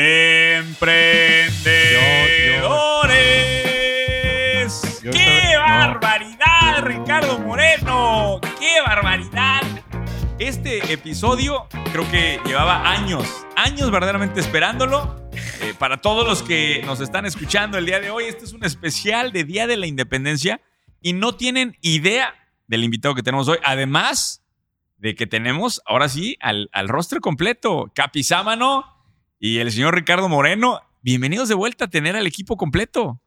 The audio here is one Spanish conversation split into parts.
Emprendedores. ¡Qué barbaridad, Ricardo Moreno! ¡Qué barbaridad! Este episodio creo que llevaba años, años verdaderamente esperándolo. Eh, para todos los que nos están escuchando el día de hoy, este es un especial de Día de la Independencia y no tienen idea del invitado que tenemos hoy. Además de que tenemos ahora sí al, al rostro completo, Capizámano y el señor Ricardo Moreno. Bienvenidos de vuelta a tener al equipo completo.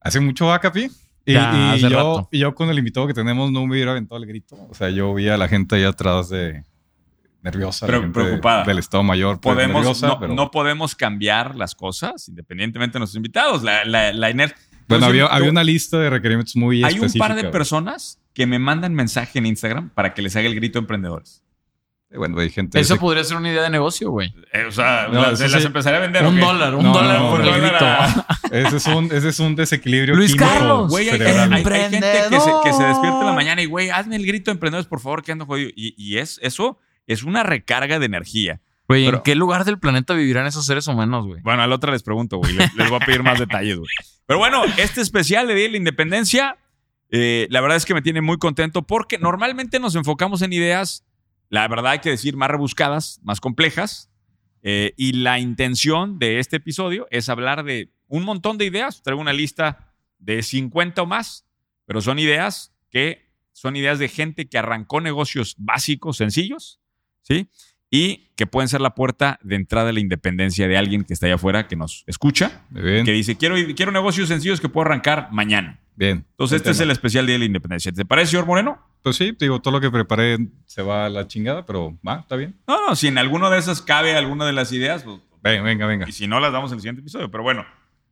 Hace mucho va, Capi. Y, Ya, y hace yo, rato. y yo con el invitado que tenemos no me hubiera aventado el grito. O sea, yo vi a la gente ahí atrás de nerviosa, Pero preocupada. del Estado Mayor. pues, Podemos, nerviosa, no, pero- no podemos cambiar las cosas independientemente de nuestros invitados. La, la, la iner- Bueno, Entonces, había, yo- había una lista de requerimientos muy hay un par de personas que me mandan mensaje en Instagram para que les haga el grito a emprendedores. Bueno, hay gente... Eso ese- podría ser una idea de negocio, güey. Eh, o sea, No, las, eso las sí. empezaré a vender. Un dólar, un No, dólar no, por no, el grito. ese, es un, ese es un desequilibrio Luis Carlos. Güey, hay, cerebral. hay- hay gente que se, que se despierta en la mañana y, güey, hazme el grito de emprendedores, por favor, que ando jodido. Y, y es, eso es una recarga de energía. Güey, ¿en qué lugar del planeta vivirán esos seres humanos, güey? Bueno, al otro les pregunto, güey. Les, les voy a pedir más detalles, güey. Pero bueno, este especial de Día de la Independencia, eh, la verdad es que me tiene muy contento porque normalmente nos enfocamos en ideas, la verdad hay que decir, más rebuscadas, más complejas. eh, y la intención de este episodio es hablar de un montón de ideas. Traigo una lista de 50 o más, pero son ideas que son ideas de gente que arrancó negocios básicos, sencillos, ¿sí? Y que pueden ser la puerta de entrada a la independencia de alguien que está allá afuera, que nos escucha, Bien, que dice, quiero, quiero negocios sencillos que puedo arrancar mañana. bien. Entonces, este es el especial Día de la Independencia. ¿Te parece, señor Moreno? Pues sí, digo, todo lo que preparé se va a la chingada, pero va, está bien. No, no, si en alguno de esas cabe alguna de las ideas, pues, Venga, venga, venga. y si no, las damos en el siguiente episodio. Pero bueno,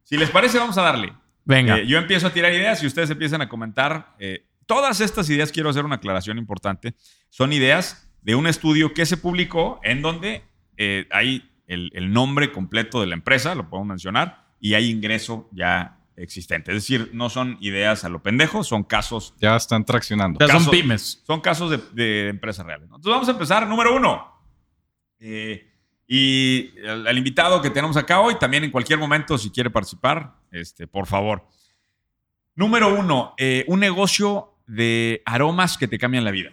si les parece, vamos a darle. Venga. Eh, yo empiezo a tirar ideas y ustedes empiezan a comentar. Eh, todas estas ideas, quiero hacer una aclaración importante, son ideas de un estudio que se publicó en donde eh, hay el, el nombre completo de la empresa, lo podemos mencionar, y hay ingreso ya existente. Es decir, no son ideas a lo pendejo, son casos, Ya están traccionando. Ya son pymes. son casos de, de empresas reales. ¿no? Entonces vamos a empezar, número uno. Eh, y al, al invitado que tenemos acá hoy, también en cualquier momento, si quiere participar, este, por favor. Número uno, eh, un negocio de aromas que te cambian la vida.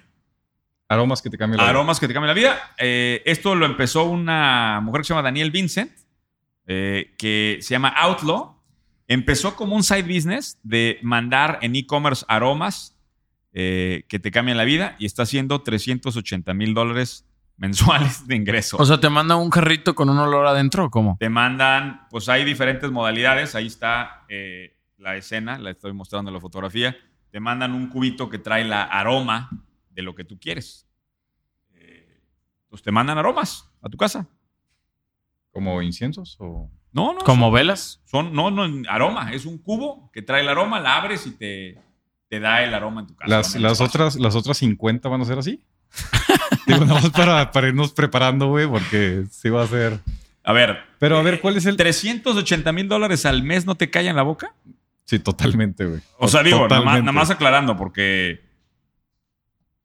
Aromas que te cambian la vida. Aromas que te cambian la vida. Eh, esto lo empezó una mujer que se llama Daniel Vincent, eh, que se llama Outlaw. Empezó como un side business de mandar en e-commerce aromas eh, que te cambian la vida y está haciendo 380 mil dólares mensuales de ingreso. O sea, ¿te manda un carrito con un olor adentro o cómo? te mandan, pues hay diferentes modalidades. Ahí está eh, la escena, la estoy mostrando en la fotografía. Te mandan un cubito que trae la aroma de lo que tú quieres. Eh, pues te mandan aromas a tu casa. ¿Como inciensos o...? No, no. ¿Como velas? Son, no, no, aroma. Es un cubo que trae el aroma, la abres y te, te da el aroma en tu casa. Las, las, otras, ¿Las otras 50 van a ser así? Digo, nada más para, para irnos preparando, güey, porque sí va a ser... A ver. Pero a ver, ¿cuál es el...? 380 mil dólares al mes no te callan la boca. Sí, totalmente, güey. O sea, digo, nada más, Totalmente. nada más aclarando, porque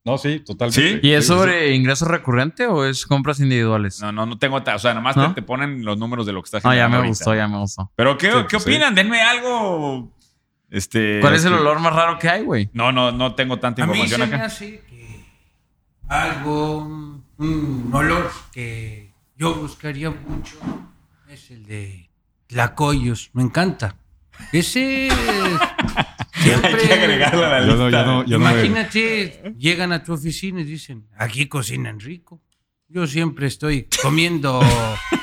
No, sí, totalmente. ¿Sí? ¿Y es Sí, sí, sobre ingreso recurrente o es compras individuales? no, no, no tengo. O sea, nada más ¿No? te, te ponen los números de lo que está No, ya generando me ahorita. gustó, ya me gustó. Pero, ¿qué, Sí, ¿qué pues, sí. opinan? Denme algo. Este. ¿Cuál es el este- olor más raro que hay, güey? No, no, no tengo tanta A mí se información me acá. hace que algo, un, un olor que yo buscaría mucho es el de tlacoyos. Me encanta. Ese siempre... Hay que agregarlo a la Yo lista. no, yo no, yo no me- Imagínate, llegan a tu oficina y dicen, aquí cocinan rico. Yo siempre estoy comiendo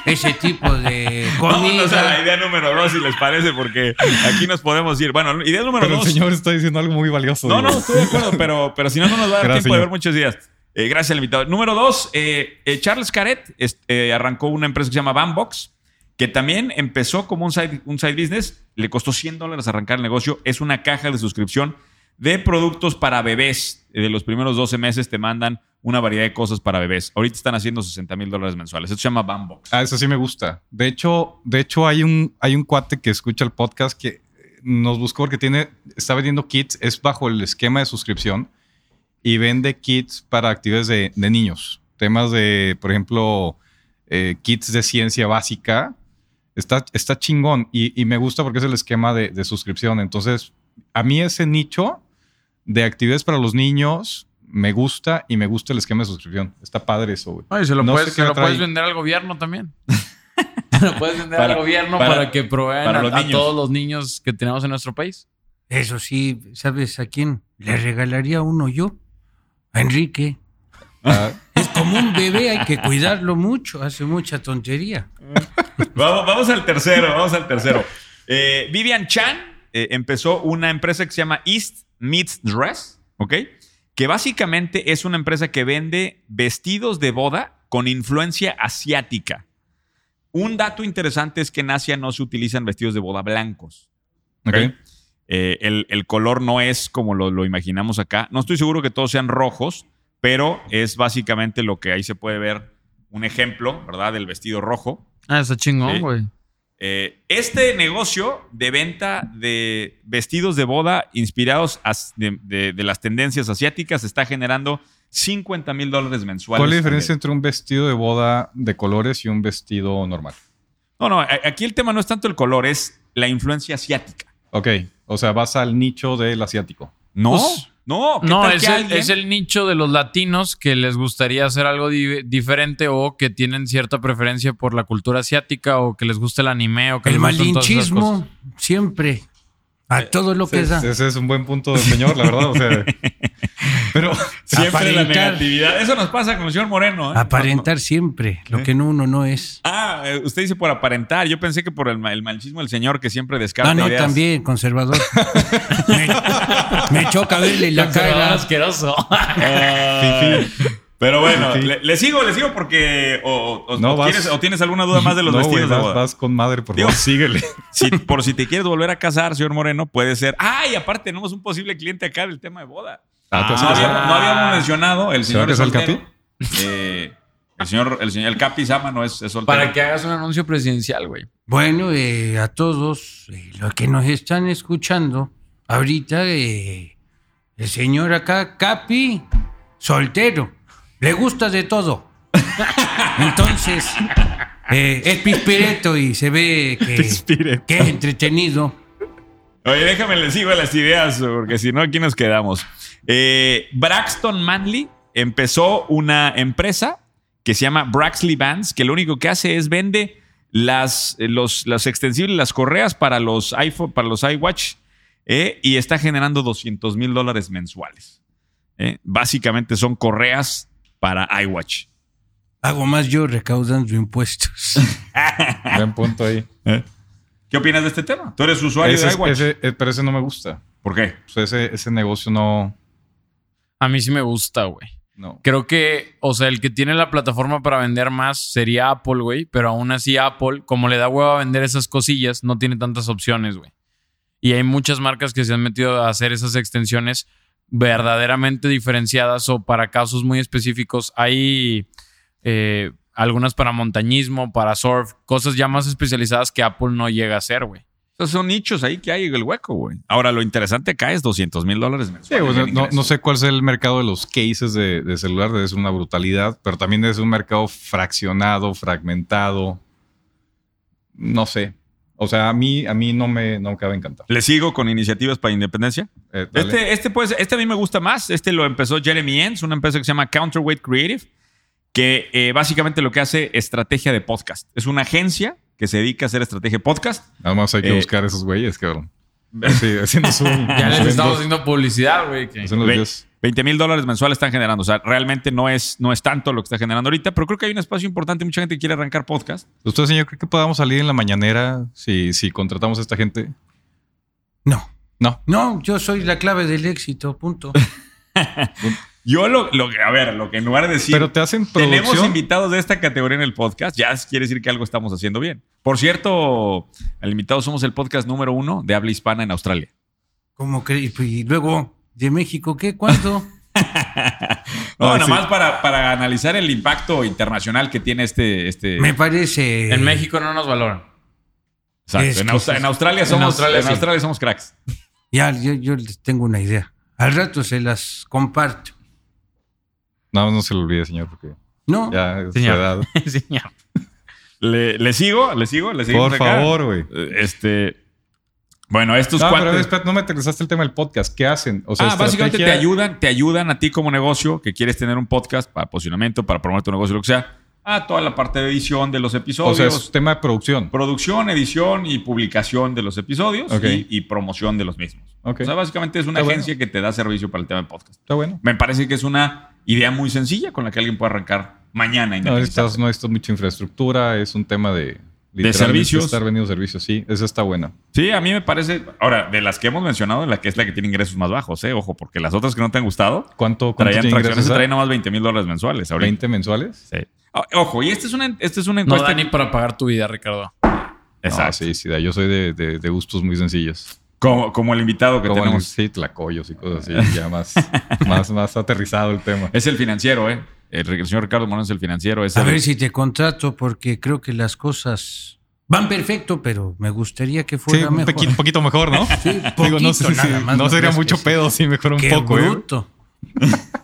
ese tipo de Vámonos a la comida. idea número dos, si les parece, porque aquí nos podemos ir. Bueno, idea número Pero el dos. señor está diciendo algo muy valioso. No, no, digo. estoy de acuerdo, pero, pero si no, no nos va a dar Gracias, tiempo de ver señor. muchos días. Eh, gracias al invitado. Número dos, eh, eh, Charles Caret este, arrancó una empresa que se llama Bambox, que también empezó como un side, un side business. Le costó 100 dólares arrancar el negocio. Es una caja de suscripción de productos para bebés. Eh, De los primeros 12 meses te mandan una variedad de cosas para bebés. Ahorita están haciendo 60 mil dólares mensuales. Esto se llama Bambox. Ah, eso sí me gusta. De hecho, de hecho hay un, hay un cuate que escucha el podcast que nos buscó porque tiene, está vendiendo kits, es bajo el esquema de suscripción y vende kits para actividades de, de niños. Temas de, por ejemplo, eh, kits de ciencia básica, Está, está chingón y, y me gusta porque es el esquema de, de suscripción. Entonces, a mí ese nicho de actividades para los niños me gusta y me gusta el esquema de suscripción. Está padre eso, güey. Oye, se lo, No puedes, se lo vender al gobierno también. Se lo puedes vender Para- al gobierno para- para, que provean para a, todos los niños que tenemos en nuestro país. Eso sí, ¿sabes a quién le regalaría uno yo? A Enrique. Ah, Es como un bebé, hay que cuidarlo mucho, hace mucha tontería. Vamos, vamos al tercero, vamos al tercero. Eh, Vivian Chan eh, empezó una empresa que se llama East Meets Dress, ¿ok? Que básicamente es una empresa que vende vestidos de boda con influencia asiática. Un dato interesante es que en Asia no se utilizan vestidos de boda blancos. ok. Eh, el, el color no es como lo, lo imaginamos acá. No estoy seguro que todos sean rojos, pero es básicamente lo que ahí se puede ver un ejemplo, ¿verdad? Del vestido rojo. Ah, está chingón, güey. Eh, este negocio de venta de vestidos de boda inspirados as- de, de- de las tendencias asiáticas está generando 50 mil dólares mensuales. ¿Cuál es la diferencia entre un vestido de boda de colores y un vestido normal? No, no, aquí el tema no es tanto el color, es la influencia asiática. Ok, o sea, vas al nicho del asiático. No, Pues, no, ¿qué No, tal es que el, alguien- es el nicho de los latinos que les gustaría hacer algo di- diferente o que tienen cierta preferencia por la cultura asiática o que les gusta el anime o que El les gustan todas esas malinchismo, cosas. siempre. A todo lo que Ese, da. ese es un buen punto del señor, la verdad. O sea, pero Siempre la aparentar. negatividad. Eso nos pasa con el señor Moreno. ¿eh? Aparentar siempre lo que no uno no es. Ah, eh, usted dice por aparentar. Yo pensé que por el, el machismo del señor que siempre descarta No, no, ideas. también, conservador. me, me choca verle la cara. asqueroso. Pero bueno, Sí. le, le sigo, le sigo porque o, o- No, o vas- tienes, o tienes alguna duda más de los no, vestidos de vas, boda. vas con madre, por Digo- favor, síguele. Si- por si te quieres volver a casar, señor Moreno, puede ser. ¡Ay! Aparte, tenemos un posible cliente acá del tema de boda. Ah, ¿te vas a no, habíamos, no habíamos mencionado el ¿Se va a señor es casar el soltero. Eh, el señor, el señor, el Capi Sama no es, es soltero. Para que hagas un anuncio presidencial, güey. Bueno, eh, a todos eh, los que nos están escuchando, ahorita eh, el señor acá, Capi, soltero, le gusta de todo. Entonces, eh, es pispireto y se ve que, que es entretenido. Oye, déjame le sigo las ideas, porque si no, aquí nos quedamos. Eh, Braxton Manley empezó una empresa que se llama Braxley Bands, que lo único que hace es vende las, eh, los, los extensibles, las correas para los iPhone, para los iWatch, eh, y está generando 200 mil dólares mensuales. Eh, Básicamente son correas para iWatch. Hago más yo recaudando impuestos. Buen punto ahí. ¿Qué opinas de este tema? Tú eres usuario Ese, de iWatch. ese- eh, pero ese no me gusta. ¿Por qué? O sea, ese, ese negocio no. A mí sí me gusta, güey. no. Creo que, o sea, el que tiene la plataforma para vender más sería Apple, güey. Pero aún así, Apple, como le da huevo a vender esas cosillas, no tiene tantas opciones, güey. Y hay muchas marcas que se han metido a hacer esas extensiones verdaderamente diferenciadas o para casos muy específicos. Hay eh, algunas para montañismo, para surf, cosas ya más especializadas que Apple no llega a hacer, güey. Esos son nichos ahí que hay en el hueco, güey. Ahora, lo interesante acá es 200 mil dólares Sí, o sea, no, sé cuál es el mercado de los cases de, de celular, ser una brutalidad, pero también ser un mercado fraccionado, fragmentado. No sé. O sea, a mí, a mí no me, no me acaba de encantar. ¿Le sigo con iniciativas para independencia? Eh. Este, este, pues, este a mí me gusta más. Este lo empezó Jeremy Enns, una empresa que se llama Counterweight Creative, que eh, básicamente lo que hace estrategia de podcast. Es una agencia que se dedica a hacer estrategia de podcast. Nada más hay que eh, buscar esos güeyes, cabrón. Sí, haciendo su. Ya les estamos haciendo publicidad, güey. Que- hacen los Ve- videos. 20 mil dólares mensuales están generando. O sea, realmente no es, no es tanto lo que está generando ahorita, pero creo que hay un espacio importante. Mucha gente quiere arrancar podcast. ¿Usted, señor, cree que podamos salir en la mañanera si, si contratamos a esta gente? No, No. no, yo soy la clave del éxito, punto. Yo lo, lo que, a ver, lo que en lugar de decir. Pero te hacen Tenemos producción. invitados de esta categoría en el podcast. Ya quiere decir que algo estamos haciendo bien. Por cierto, al invitado somos el podcast número uno de habla hispana en Australia. ¿Cómo crees? Y luego, ¿de México qué? ¿Cuándo? No, nada sí. más para, para analizar el impacto internacional que tiene este. este Me parece. En México no nos valoran. Exacto. En, en Australia En somos, Australia en sí. Australia somos cracks. Ya, yo, yo les tengo una idea. Al rato se las comparto. No, no se lo olvide, señor, porque No, ya es su Señor. edad. Señor. ¿Le, le sigo? ¿Le sigo? ¿Le seguimos Por acá? favor, güey. Este. Bueno, estos No, pero cuates. espera, no me interesaste el tema del podcast. ¿Qué hacen? O sea, ah, básicamente te ayudan, te ayudan a ti como negocio que quieres tener un podcast para posicionamiento, para promover tu negocio, lo que sea, a toda la parte de edición de los O episodios, sea, es tema de producción. producción, edición y publicación de los episodios y, y promoción de los mismos. Ok. O sea, básicamente es una Está agencia que te da servicio para el tema de podcast. Está bueno. Me parece que es una idea muy sencilla con la que alguien puede arrancar mañana. No necesitas, no necesitas mucha infraestructura, es un tema de... literalmente servicios. Estar vendiendo servicios, sí. Esa está buena. Sí, a mí me parece. Ahora, de las que hemos mencionado, la que es la que tiene ingresos más bajos, ¿eh? Ojo, porque las otras que no te han gustado ¿Cuánto, cuánto traían tiene tracciones, ingresos? traen nomás 20 mil dólares mensuales. Ahorita. 20 mensuales. Sí. O- Ojo, y esta es una, esta es una No encuesta. da ni para pagar tu vida, Ricardo. Exacto. No, sí, sí, da. yo soy de, de- de gustos muy sencillos. como, como el invitado que Como tenemos. sí, tlacoyos y cosas así, ya más, más, más aterrizado el tema. Es el financiero, ¿eh? El, el señor Ricardo Moreno es el financiero. Es A el- ver si te contrato porque creo que las cosas van perfecto, pero me gustaría que Sí, fuera un mejor. poquito, poquito mejor, ¿no? Sí, Digo, no, poquito sé si- nada más, no ¿no sería mucho que sí? pedo si mejora un Qué poco, ¿eh? bruto.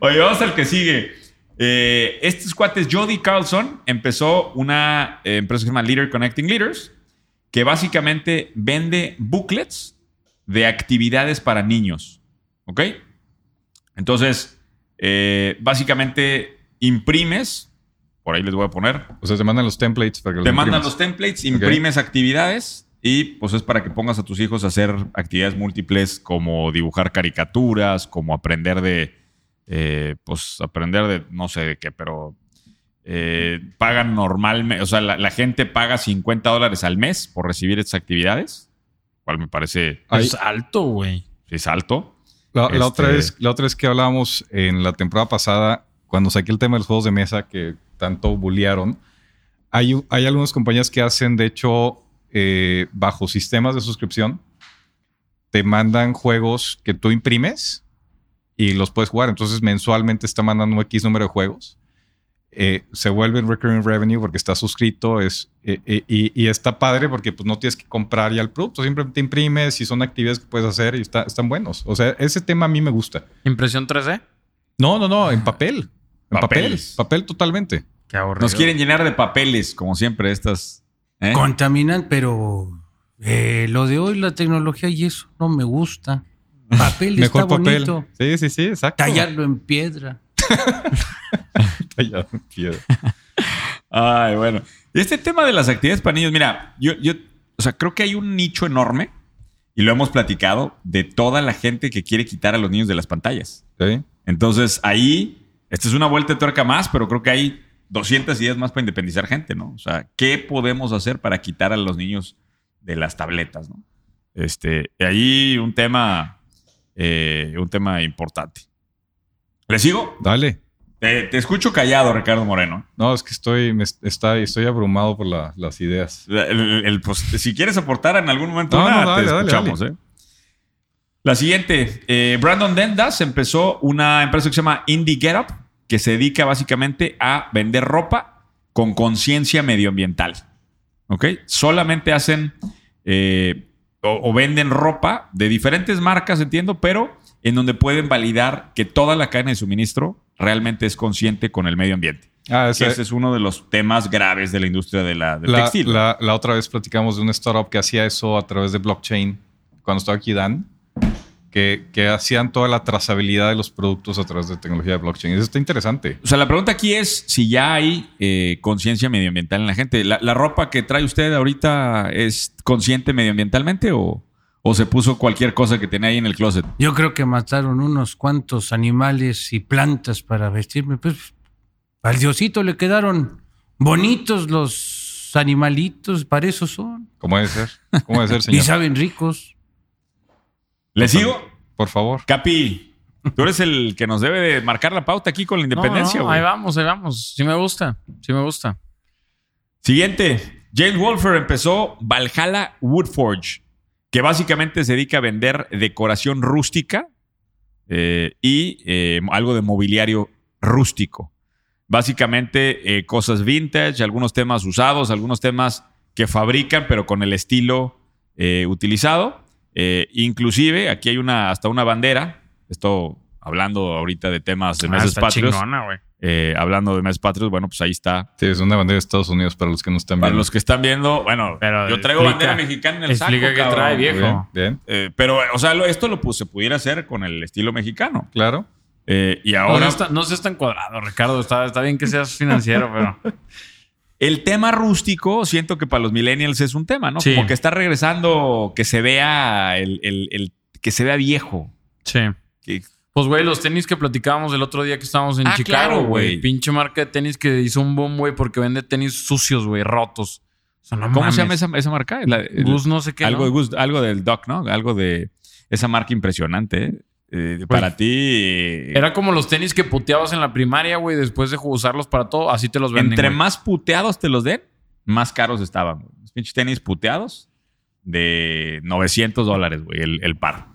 Oye, vamos al que sigue. Eh, este cuate es Jody Carlson. Empezó una eh, empresa que se llama Leader Connecting Leaders, que básicamente vende booklets de actividades para niños. ¿Ok? Entonces, eh, básicamente imprimes, por ahí les voy a poner, O sea, te mandan los templates para que los te mandan los templates, imprimes actividades y pues es para que pongas a tus hijos a hacer actividades múltiples como dibujar caricaturas, como aprender de, eh, pues aprender de, no sé de qué, pero eh, pagan normalmente, o sea, la, la gente paga 50 dólares al mes por recibir estas actividades, cual me parece, Es alto, güey. sí, es alto. La, la Este- otra vez, la otra vez que hablábamos en la temporada pasada, cuando saqué el tema de los juegos de mesa que tanto bullearon, hay, hay algunas compañías que hacen, de hecho, eh, bajo sistemas de suscripción, te mandan juegos que tú imprimes y los puedes jugar. Entonces, mensualmente está mandando un X número de juegos. Eh, se vuelve recurring revenue porque está suscrito es, eh, eh, y, y está padre porque pues, no tienes que comprar ya el producto, simplemente imprimes y son actividades que puedes hacer y está- están buenos. O sea, ese tema a mí me gusta. Impresión 3D. No, no, no, en papel. En papel. Papeles. Papel totalmente. Qué aburrido. Nos quieren llenar de papeles, como siempre, estas. ¿eh? Contaminan, pero eh, lo de hoy, la tecnología y eso no me gusta. Papel Mejor está papel. bonito. Sí, sí, sí, exacto. Tallarlo en piedra. Tallado en piedra. Ay, bueno. Este tema de las actividades para niños, mira, yo, yo, o sea, creo que hay un nicho enorme, y lo hemos platicado, de toda la gente que quiere quitar a los niños de las pantallas. Sí. Entonces, ahí, esta es una vuelta de tuerca más, pero creo que hay 200 ideas más para independizar gente, ¿no? O sea, ¿qué podemos hacer para quitar a los niños de las tabletas, ¿no? Este, ahí un tema, eh, un tema importante. ¿Le sigo? Dale. Te, te escucho callado, Ricardo Moreno. No, es que estoy, me, está, estoy abrumado por la- las ideas. El- el- el, pues, si quieres aportar en algún momento, No, una, no, dale, te dale, escuchamos. ¿eh? La siguiente, eh, Brandon Dendas empezó una empresa que se llama Indie Get Up, que se dedica básicamente a vender ropa con conciencia medioambiental. ¿Ok? Solamente hacen eh, o, o venden ropa de diferentes marcas, entiendo, pero en donde pueden validar que toda la cadena de suministro realmente es consciente con el medio ambiente. Ah, ese- ese es uno de los temas graves de la industria de la, del la, textil. la- la otra vez platicamos de una startup que hacía eso a través de blockchain cuando estaba aquí Dan, que, que hacían toda la trazabilidad de los productos a través de tecnología de blockchain. Eso está interesante. O sea, la pregunta aquí es si ya hay eh, conciencia medioambiental en la gente. ¿La, la ropa que trae usted ahorita es consciente medioambientalmente o, o se puso cualquier cosa que tenía ahí en el closet? Yo creo que mataron unos cuantos animales y plantas para vestirme. Pues al diosito le quedaron bonitos los animalitos, para eso son. ¿Cómo debe ser? ¿Cómo debe ser, Y señor? saben ricos. ¿Le sigo? Por favor. Capi, tú eres el que nos debe de marcar la pauta aquí con la independencia, No, no, güey. ahí vamos, ahí vamos. Sí me gusta, sí me gusta. Siguiente, James Wolfer empezó Valhalla Woodforge, que básicamente se dedica a vender decoración rústica eh, y eh, algo de mobiliario rústico. Básicamente eh, cosas vintage, algunos temas usados, algunos temas que fabrican, pero con el estilo utilizado. Inclusive, aquí hay una hasta una bandera. Esto hablando ahorita de temas de Ah, meses está patrios. chingona. Eh, hablando de Mes Patrios, bueno, pues ahí está. Sí, es una bandera de Estados Unidos para los que no están Para viendo. los que están viendo, bueno, Pero yo traigo explica- bandera mexicana en el saco, explica qué cabrón. trae, viejo. Bien, bien, Eh, pero, o sea, lo- esto lo pues, se pudiera hacer con el estilo mexicano. claro. Eh, y No, ahora, no, está- no seas tan cuadrado, Ricardo. Está, está bien que seas financiero, pero. el tema rústico, siento que para los millennials es un tema, ¿no? Sí. Como que está regresando, que se vea el, el- el- que se vea viejo. Sí. Que- Pues, güey, los tenis que platicábamos el otro día que estábamos en Ah, Chicago, güey. Pinche marca de tenis que hizo un boom, güey, porque vende tenis sucios, güey, rotos. O sea, no ¿Cómo mames. se llama esa, esa marca? La- el- Gus no sé qué. algo, ¿no? de Gus- algo del Doc, ¿no? Algo de esa marca impresionante. ¿eh? Eh, para ti. eh, Era como los tenis que puteabas en la primaria, güey, después de usarlos para todo. Así te los venden. entre más puteados te los den, más caros estaban. Los pinches tenis puteados de 900 dólares, güey, el, el par.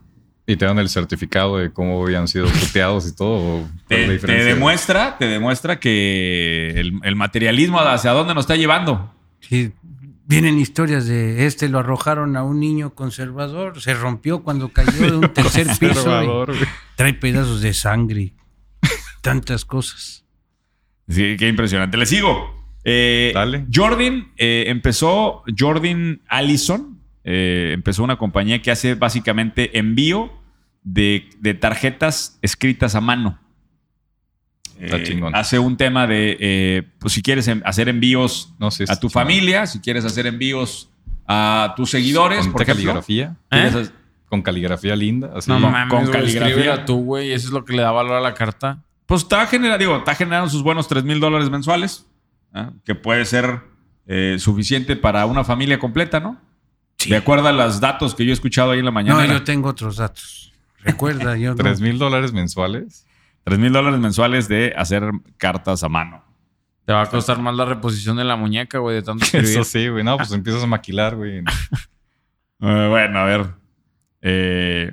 Y te dan el certificado de cómo habían sido puteados y todo. ¿o cuál es la Te, demuestra, te demuestra que el, el materialismo hacia dónde nos está llevando. Sí, vienen historias de este lo arrojaron a un niño conservador, se rompió cuando cayó de un tercer piso. Y trae pedazos de sangre, tantas cosas. Sí, qué impresionante. Le sigo. Eh, Dale. Jordan eh, empezó, Jordan Allison eh, empezó una compañía que hace básicamente envío de, de tarjetas escritas a mano. Está Eh, chingón. hace un tema de, eh, pues si quieres em- hacer envíos No a tu familia, si quieres hacer envíos a tus seguidores, Con por ejemplo. caligrafía. ¿Quieres ¿Eh? Con caligrafía linda. Así. No con- mames, con caligrafía. escríbela tú, güey. Eso es lo que le da valor a la carta. Pues está generando, digo, está generando sus buenos 3 mil dólares mensuales, que puede ser eh, suficiente para una familia completa, ¿no? De acuerdo a los datos que yo he escuchado ahí en la mañana. No, yo tengo otros datos. Recuerda, yo no. Tres mil dólares mensuales. 3 mil dólares mensuales de hacer cartas a mano. Te va a costar más la reposición de la muñeca, güey, de tanto escribir. Eso sí, güey. No, pues empiezas a maquilar, güey. Eh, bueno, a ver. Eh,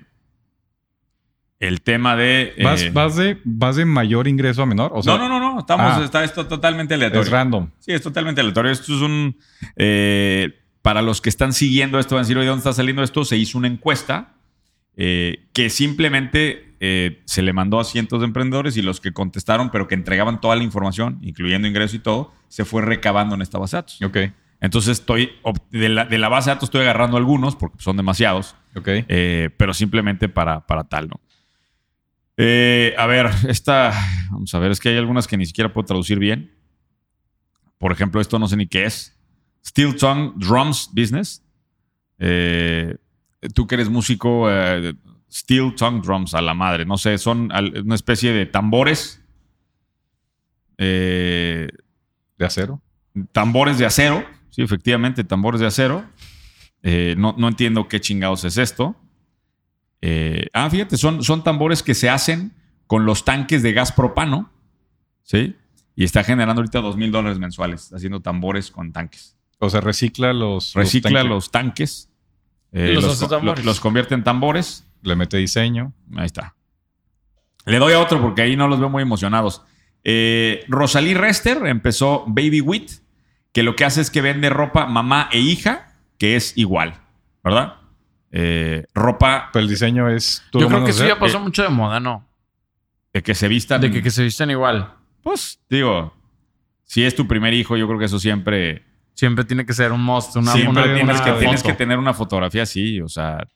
el tema de. eh, ¿Vas, vas de, ¿Vas de mayor ingreso a menor? O sea, no, no, no, no. Estamos, Ah. está esto totalmente aleatorio. es random. Sí, es totalmente aleatorio. Esto es un. eh, para los que están siguiendo esto, van a decir, oye, ¿dónde está saliendo esto? Se hizo una encuesta eh, que simplemente eh, se le mandó a cientos de emprendedores y los que contestaron, pero que entregaban toda la información, incluyendo ingreso y todo, se fue recabando en esta base de datos. Ok, Entonces, estoy de la, de la base de datos estoy agarrando algunos, porque son demasiados, ok. eh, pero simplemente para, para tal, ¿no? A ver, esta, vamos a ver, es que hay algunas que ni siquiera puedo traducir bien. Por ejemplo, esto no sé ni qué es. Steel Tongue Drums Business. Eh, tú que eres músico, eh, Steel Tongue Drums, a la madre. No sé, son una especie de tambores. Eh, De acero. tambores de acero. Sí, efectivamente, tambores de acero. No, no entiendo qué chingados es esto. Ah, fíjate, son, son tambores que se hacen con los tanques de gas propano. ¿Sí? Y está generando ahorita dos mil dólares mensuales haciendo tambores con tanques. O sea, recicla los. Recicla tanques, los tanques. eh, Los los, hace co- tambores. los convierte en tambores. Le mete diseño. Ahí está. Le doy a otro porque ahí no los veo muy emocionados. Eh, Rosalí Rester empezó Baby Wit, que lo que hace es que vende ropa mamá e hija, que es igual, ¿verdad? Eh, ropa Pero el diseño es. ¿tú Yo creo que eso ya pasó mucho de moda, ¿no? de que se vistan. De que, que se visten igual. Pues, digo, si es tu primer hijo, yo creo que eso siempre. Siempre tiene que ser un must, una, siempre una- tienes, una que, tienes foto. que tener una fotografía así, o sea.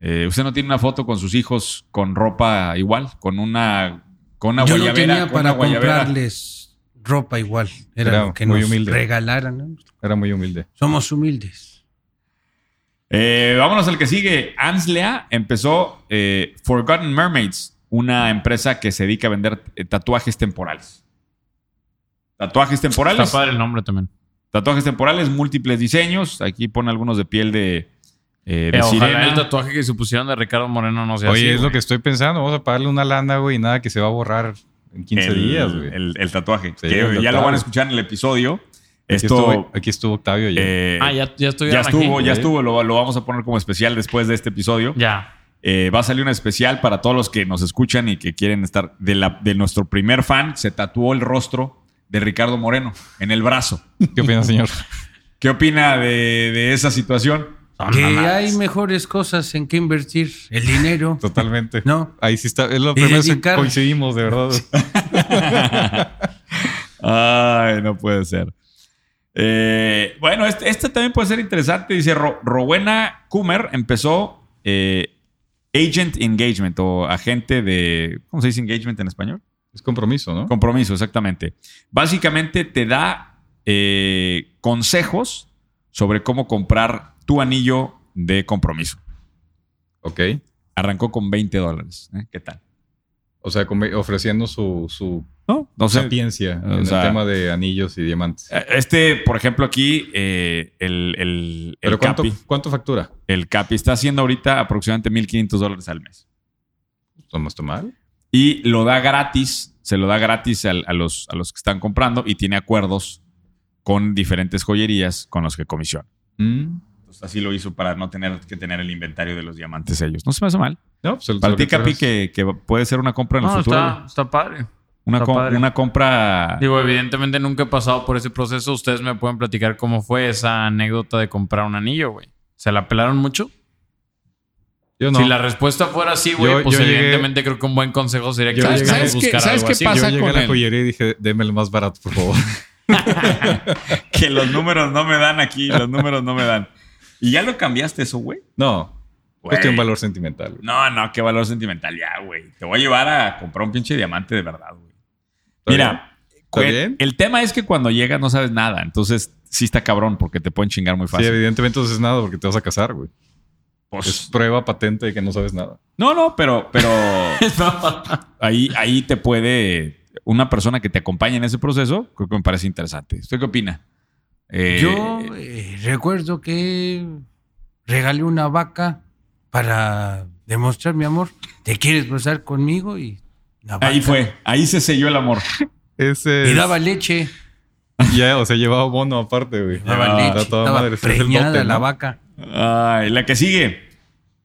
eh, usted no tiene una foto con sus hijos con ropa igual, con una. Con una Yo no guayabera. tenía con para guayabera. comprarles ropa igual. Era Era lo que muy nos humilde. regalaran. ¿no? Era muy humilde. Somos humildes. Eh, vámonos al que sigue. Anslea empezó eh, Forgotten Mermaids, una empresa que se dedica a vender tatuajes temporales. Tatuajes Está temporales. padre el nombre también. Tatuajes temporales, múltiples diseños. Aquí pone algunos de piel de, eh, de Eh, ojalá el tatuaje que se pusieron de Ricardo Moreno no sea Oye, así, es lo que estoy pensando. Vamos a pagarle una lana, güey, y nada que se va a borrar en 15 el, días, güey. el- el tatuaje. Sí, que el ya lo van a escuchar en el episodio. Aquí Esto estuvo, aquí estuvo Octavio ayer. eh, Ah, ya, ya estoy ya estuvo, ya estuvo. Lo, lo vamos a poner como especial después de este episodio. Ya. Eh, va a salir un especial para todos los que nos escuchan y que quieren estar. De, la, de nuestro primer fan se tatuó el rostro de Ricardo Moreno en el brazo. ¿Qué opina, señor? ¿Qué opina de, de esa situación? Que mamadas. hay mejores cosas en que invertir el dinero. Totalmente. No. Ahí sí está. Es lo Y primero que coincidimos, de verdad. Ay, no puede ser. Eh, bueno, este, este también puede ser interesante. Dice Ro- Rowena Kummer empezó eh, Agent Engagement o agente de. ¿Cómo se dice engagement en español? Es compromiso, ¿no? Compromiso, exactamente. Básicamente te da eh, consejos sobre cómo comprar tu anillo de compromiso. Ok. Arrancó con 20 dólares. ¿eh? ¿Qué tal? O sea, ofreciendo su, su ¿No? No sé. sapiencia o en sea- el tema de anillos y diamantes. Eh, Este, por ejemplo, aquí, eh, el, el, ¿cuánto, Capi. ¿cuánto factura? El Capi está haciendo ahorita aproximadamente 1.500 dólares al mes. ¿No está mal? Y lo da gratis, se lo da gratis al- a, los, a los que están comprando y tiene acuerdos con diferentes joyerías con los que comisiona. Mm. Entonces, así lo hizo para no tener que tener el inventario de los diamantes ellos. No se me hace mal. No, pues el- Para ti, Capi, que, que puede ser una compra en el No, futuro. está, está padre. una, com- padre. una compra. Digo, evidentemente nunca he pasado por ese proceso. Ustedes me pueden platicar cómo fue esa anécdota de comprar un anillo, güey. ¿Se la pelaron mucho? Yo no. Si la respuesta fuera sí, güey, pues yo llegué- evidentemente creo que un buen consejo sería que ¿Sabes qué- buscar sabes algo qué así. pasa? Yo llegué con a la joyería y dije, deme el más barato, por favor. que los números no me dan aquí. Los números no me dan. ¿Y ya lo cambiaste eso, güey? No. Que un valor sentimental. güey. No, no, qué valor sentimental ya, güey. Te voy a llevar a comprar un pinche diamante de verdad, güey. ¿Está Mira, el tema es que cuando llegas no sabes nada. Entonces, sí está cabrón porque te pueden chingar muy Sí, fácil. evidentemente no haces nada porque te vas a casar, güey. Pues, Es prueba patente de que no sabes nada. no, no, pero, pero ahí, ahí te puede. Una persona que te acompañe en ese proceso, creo que me parece interesante. ¿Usted qué opina? Eh, Yo eh, recuerdo que regalé una vaca para demostrar mi amor. ¿Te quieres besar conmigo? Y la ahí fue, ahí se selló el amor. Ese Y daba leche. Ya, o sea, llevaba bono aparte, güey. Daba Ah, leche. está toda Estaba madre, ese es el preñada dote, la ¿no? vaca. Ay, la que sigue.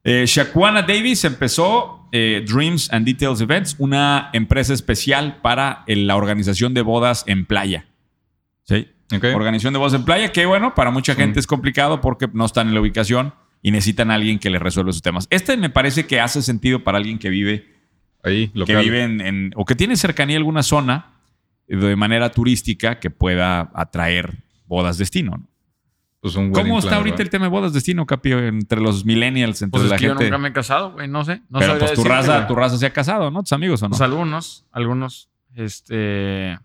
Eh, Shaquana Davis empezó eh, Dreams and Details Events, una empresa especial para la organización de bodas en playa. ¿Sí? Organización de bodas en playa, que bueno, para mucha gente es complicado porque no están en la ubicación y necesitan a alguien que les resuelva sus temas. Este me parece que hace sentido para alguien que vive, Ahí, que vive en, en- o que tiene cercanía a alguna zona eh, de manera turística que pueda atraer bodas destino. ¿no? Pues un ¿Cómo está ahorita el tema de bodas destino, Capio, entre los millennials, entre Pues es la que yo gente? nunca me he casado, güey. No sé. No Pero pues tu raza, tu raza se ha casado, ¿no? Tus amigos o no. Pues algunos, algunos. Este.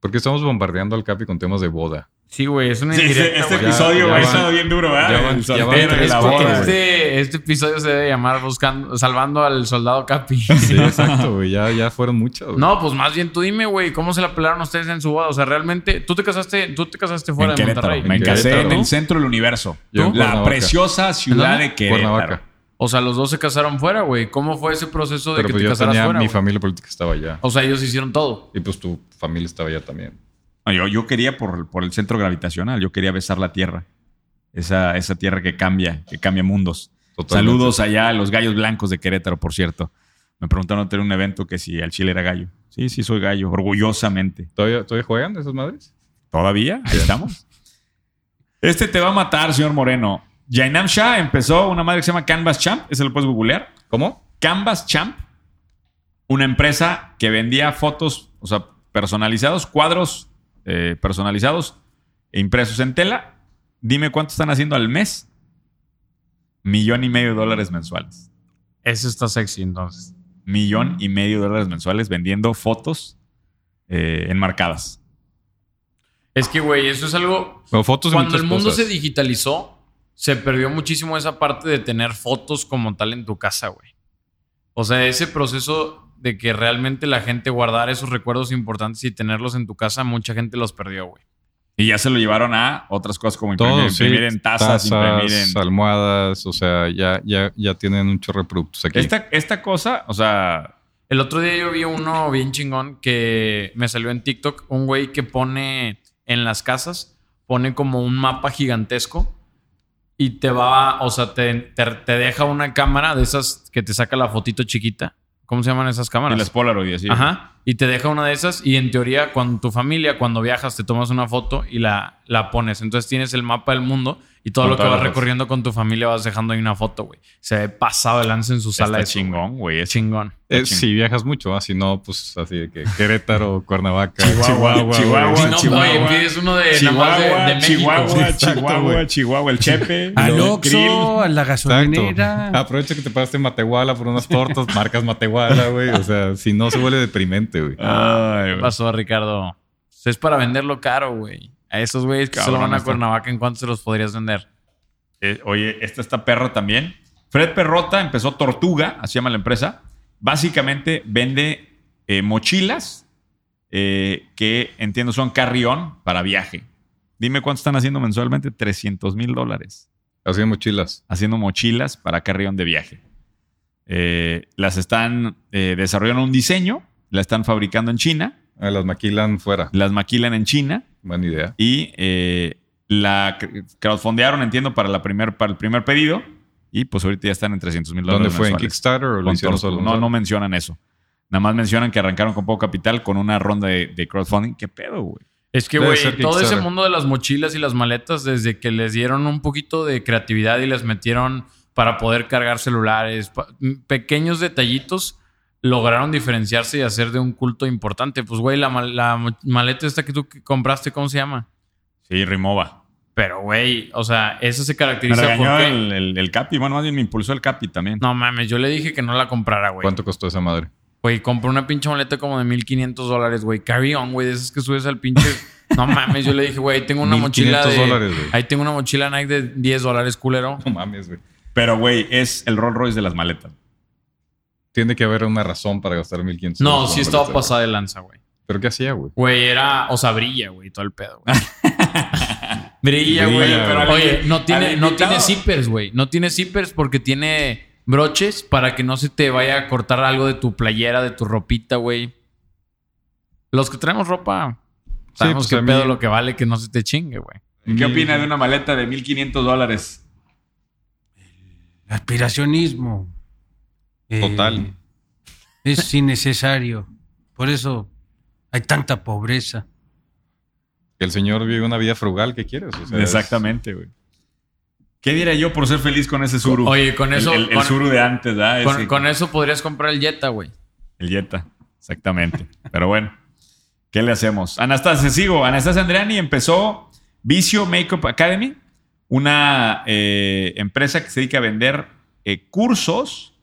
Porque estamos bombardeando al Capi con temas de boda. Sí, güey, es una Sí, este, indirecta, este episodio, güey, ha estado bien duro, ¿verdad? ya van- El ya van tres la boda, este, este episodio se debe llamar buscando, salvando al soldado Capi. Sí, exacto, güey. Ya, ya fueron muchas. güey. No, pues más bien tú dime, güey, ¿cómo se la pelaron ustedes en su boda? O sea, realmente, tú te casaste, tú te casaste fuera En de Querétaro. Monterrey. Me En casé Querétaro. en el centro del universo. Yo la Cuernavaca. preciosa ciudad ¿En de Querétaro. Cuernavaca. O sea, los dos se casaron fuera, güey. ¿Cómo fue ese proceso de Pero que pues te yo casaras tenía fuera? mi güey? familia política estaba allá. O sea, ellos hicieron todo. Y pues tu familia estaba allá también. No, yo, yo quería por, por el centro gravitacional, yo quería besar la tierra. Esa, esa tierra que cambia, que cambia mundos. Totalmente. Saludos allá a los gallos blancos de Querétaro, por cierto. Me preguntaron en un evento que si al Chile era gallo. Sí, sí, soy gallo, orgullosamente. ¿Todavía, ¿Todavía juegan esas madres? ¿Todavía? Ahí estamos. Este te va a matar, señor Moreno. Jainam Shah empezó una madre que se llama Canvas Champ. Ese lo puedes googlear. ¿Cómo? Canvas Champ. Una empresa que vendía fotos, o sea, personalizados, cuadros eh, personalizados e impresos en tela. Dime cuánto están haciendo al mes. Millón y medio de dólares mensuales. Eso está sexy, entonces. Millón y medio de dólares mensuales vendiendo fotos eh, enmarcadas. Es que, güey, eso es algo. Bueno, fotos Cuando el mundo cosas. se digitalizó, se perdió muchísimo esa parte de tener fotos como tal en tu casa, güey. O sea, ese proceso de que realmente la gente guardara esos recuerdos importantes y tenerlos en tu casa, mucha gente los perdió, güey. Y ya se lo llevaron a otras cosas como imprimir, Todo, sí. imprimir en tazas, imprimir en... almohadas, o sea, ya, ya, ya tienen un chorro de productos aquí. Esta, esta cosa, o sea, El otro día yo vi uno bien chingón que me salió en TikTok, un güey que pone en las casas, pone como un mapa gigantesco y te va, o sea, te, te, te deja una cámara de esas que te saca la fotito chiquita. ¿Cómo se llaman esas y cámaras? las Polaroid y así. Ajá. Y te deja una de esas y en teoría con tu familia, cuando viajas, te tomas una foto y la, la pones. Entonces tienes el mapa del mundo y todo Con lo que vas recorriendo con tu familia vas dejando ahí una foto, güey. Se ve pasado el lance en su sala Está de chingón, güey. Es Chingón. Eh, ching- si viajas mucho, ¿ah? si no, pues así de que Querétaro, Cuernavaca, Chihuahua, Chihuahua, Chihuahua, güey. no, Chihuahua. uno de, más de, de Chihuahua, México. Chihuahua, Exacto, Chihuahua. Chihuahua, el Chepe. Al Oxxo, a la Exacto. gasolinera. Aprovecha que te paraste en Matehuala por unas tortas, marcas Matehuala, güey. O sea, si no se vuelve deprimente, güey. Ay, ¿Qué güey. pasó, Ricardo? Es para venderlo caro, güey. A esos güeyes que solo van a está. Cuernavaca, ¿en cuánto se los podrías vender? Eh, oye, esta está perra también. Fred Perrota empezó Tortuga, así llama la empresa. Básicamente vende eh, mochilas eh, que entiendo son carry-on para viaje. Dime cuánto están haciendo mensualmente. 300 mil dólares. De mochilas. Haciendo mochilas para carry-on de viaje. Eh, las están eh, desarrollando un diseño, la están fabricando en China, Ah, las maquilan fuera. las maquilan en China Buena idea. y eh, la cr- crowdfondearon, entiendo, para, la primer, para el primer pedido. Y pues ahorita ya están en 300 mil dólares. ¿Dónde fue? ¿En. Kickstarter o lo hicieron solo? No, no mencionan eso. Nada más mencionan que arrancaron con poco capital con una ronda de, de crowdfunding. ¿Qué pedo, güey? Es que, güey, todo ese mundo de las mochilas y las maletas, desde que les dieron un poquito de creatividad y les metieron para poder cargar celulares, pequeños detallitos, lograron diferenciarse y hacer de un culto importante. Pues, güey, la, maleta esta que tú compraste, ¿cómo se llama? Sí, Rimova. Pero, güey, o sea, eso se Me caracteriza porque... el, el, el Capi. Bueno, más bien me impulsó el Capi también. No mames, yo le dije que no la comprara, güey. ¿Cuánto costó esa madre? Güey, compré una pinche maleta como de 1500 dólares, güey. Carry on, güey. De esas que subes al pinche. No mames, yo le dije, güey, tengo una mochila 1500 de. dólares, güey. Ahí tengo una mochila Nike de 10 dólares, culero. No mames, güey. Pero, güey, es el Rolls Royce de las maletas. Tiene que haber una razón para gastar 1500 No, dólares sí estaba pasada de lanza, güey. ¿Pero qué hacía, güey? Güey, era. O sea, brilla, güey, todo el pedo, güey. brilla, güey. Oye, no tiene, no tiene zippers, güey. No tiene zippers porque tiene broches para que no se te vaya a cortar algo de tu playera, de tu ropita, güey. Los que traemos ropa. Sabemos pues, qué a mí- pedo lo que vale que no se te chingue, güey. ¿Qué opina de una maleta de 1500 dólares? Aspiracionismo. Eh, Total. Es innecesario. Por eso hay tanta pobreza. Que el señor vive una vida frugal, ¿qué quieres? O sea, es- Exactamente, güey. ¿Qué diría yo por ser feliz con ese Zuru? Oye, con eso- El, el- el con- Zuru de antes, ¿verdad? Con, Ese- con eso podrías comprar el Jetta, güey. El Jetta, exactamente. Pero bueno, ¿qué le hacemos? Anastasia, sigo. Anastasia Andreani empezó Vicio Makeup Academy, una eh, empresa que se dedica a vender eh, cursos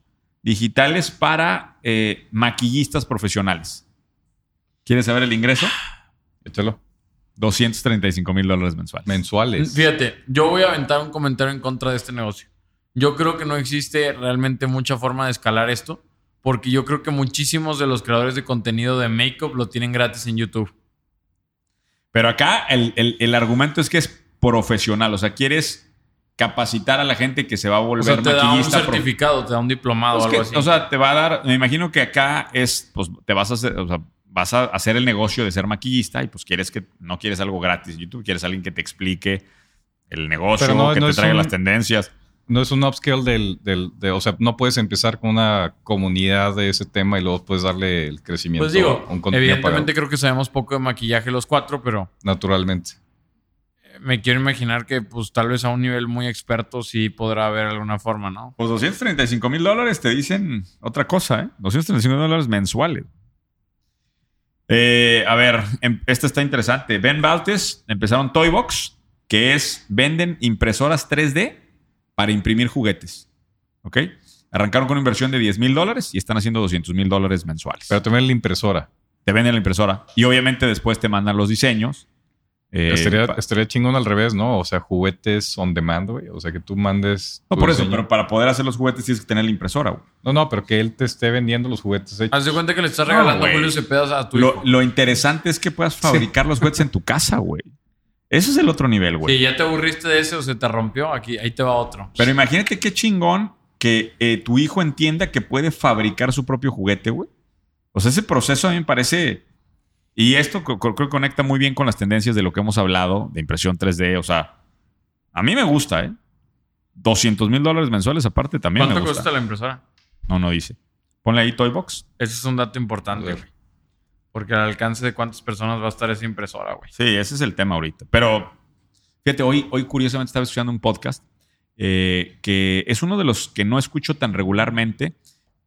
digitales para eh, maquillistas profesionales. ¿Quieres saber el ingreso? Échalo. 235 mil dólares mensuales. Mensuales. Fíjate, yo voy a aventar un comentario en contra de este negocio. Yo creo que no existe realmente mucha forma de escalar esto, porque yo creo que muchísimos de los creadores de contenido de makeup lo tienen gratis en YouTube. Pero acá el, el- el argumento es que es profesional. O sea, quieres capacitar a la gente que se va a O volver sea, te da un maquillista. certificado, te da un diplomado Pues o algo que, así. O sea, te va a dar, me imagino que acá es, pues te vas a hacer, o sea, vas a hacer el negocio de ser maquillista y pues quieres que, no quieres algo gratis en YouTube, quieres alguien que te explique el negocio, no- que no te traiga un- las tendencias. No es un upscale del, del de, o sea, no puedes empezar con una comunidad de ese tema y luego puedes darle el crecimiento pues digo, un contenido evidentemente pagado, creo que sabemos poco de maquillaje los cuatro, pero naturalmente. Me quiero imaginar que pues tal vez a un nivel muy experto sí podrá haber alguna forma, ¿no? Pues 235 mil dólares te dicen otra cosa, ¿eh? 235 mil dólares mensuales. Eh, a ver, em- esta está interesante. Ben Baltes empezaron Toybox, que es, venden impresoras 3D para imprimir juguetes. ¿Ok? Arrancaron con una inversión de 10 mil dólares y están haciendo 200 mil dólares mensuales. Pero también la impresora. te venden la impresora y obviamente después te mandan los diseños. Eh, estaría, chingón al revés, ¿no? O sea, juguetes on demand, güey. O sea, que tú mandes. no, por eso, diseño. pero para poder hacer los juguetes tienes que tener la impresora. güey. No, no, pero que él te esté vendiendo los juguetes hechos. Haz de cuenta que le estás regalando güey. Julio Cepeda a tu Lo, hijo. lo interesante es que puedas fabricar los juguetes en tu casa, güey. Ese es el otro nivel, güey. Si ya te aburriste de ese o se te rompió, aquí, ahí te va otro. Pero imagínate qué chingón que eh, tu hijo entienda que puede fabricar su propio juguete, güey. O sea, ese proceso a mí me parece... Y esto creo que conecta muy bien con las tendencias de lo que hemos hablado, de impresión 3D. O sea, a mí me gusta, ¿eh? 200 mil dólares mensuales aparte también me ¿Cuánto gusta. cuesta la impresora? No, no dice. Ponle ahí Toybox. Ese es un dato importante, güey. Porque al alcance de cuántas personas va a estar esa impresora, güey. Sí, ese es el tema ahorita. Pero fíjate, hoy, hoy curiosamente estaba escuchando un podcast eh, que es uno de los que no escucho tan regularmente,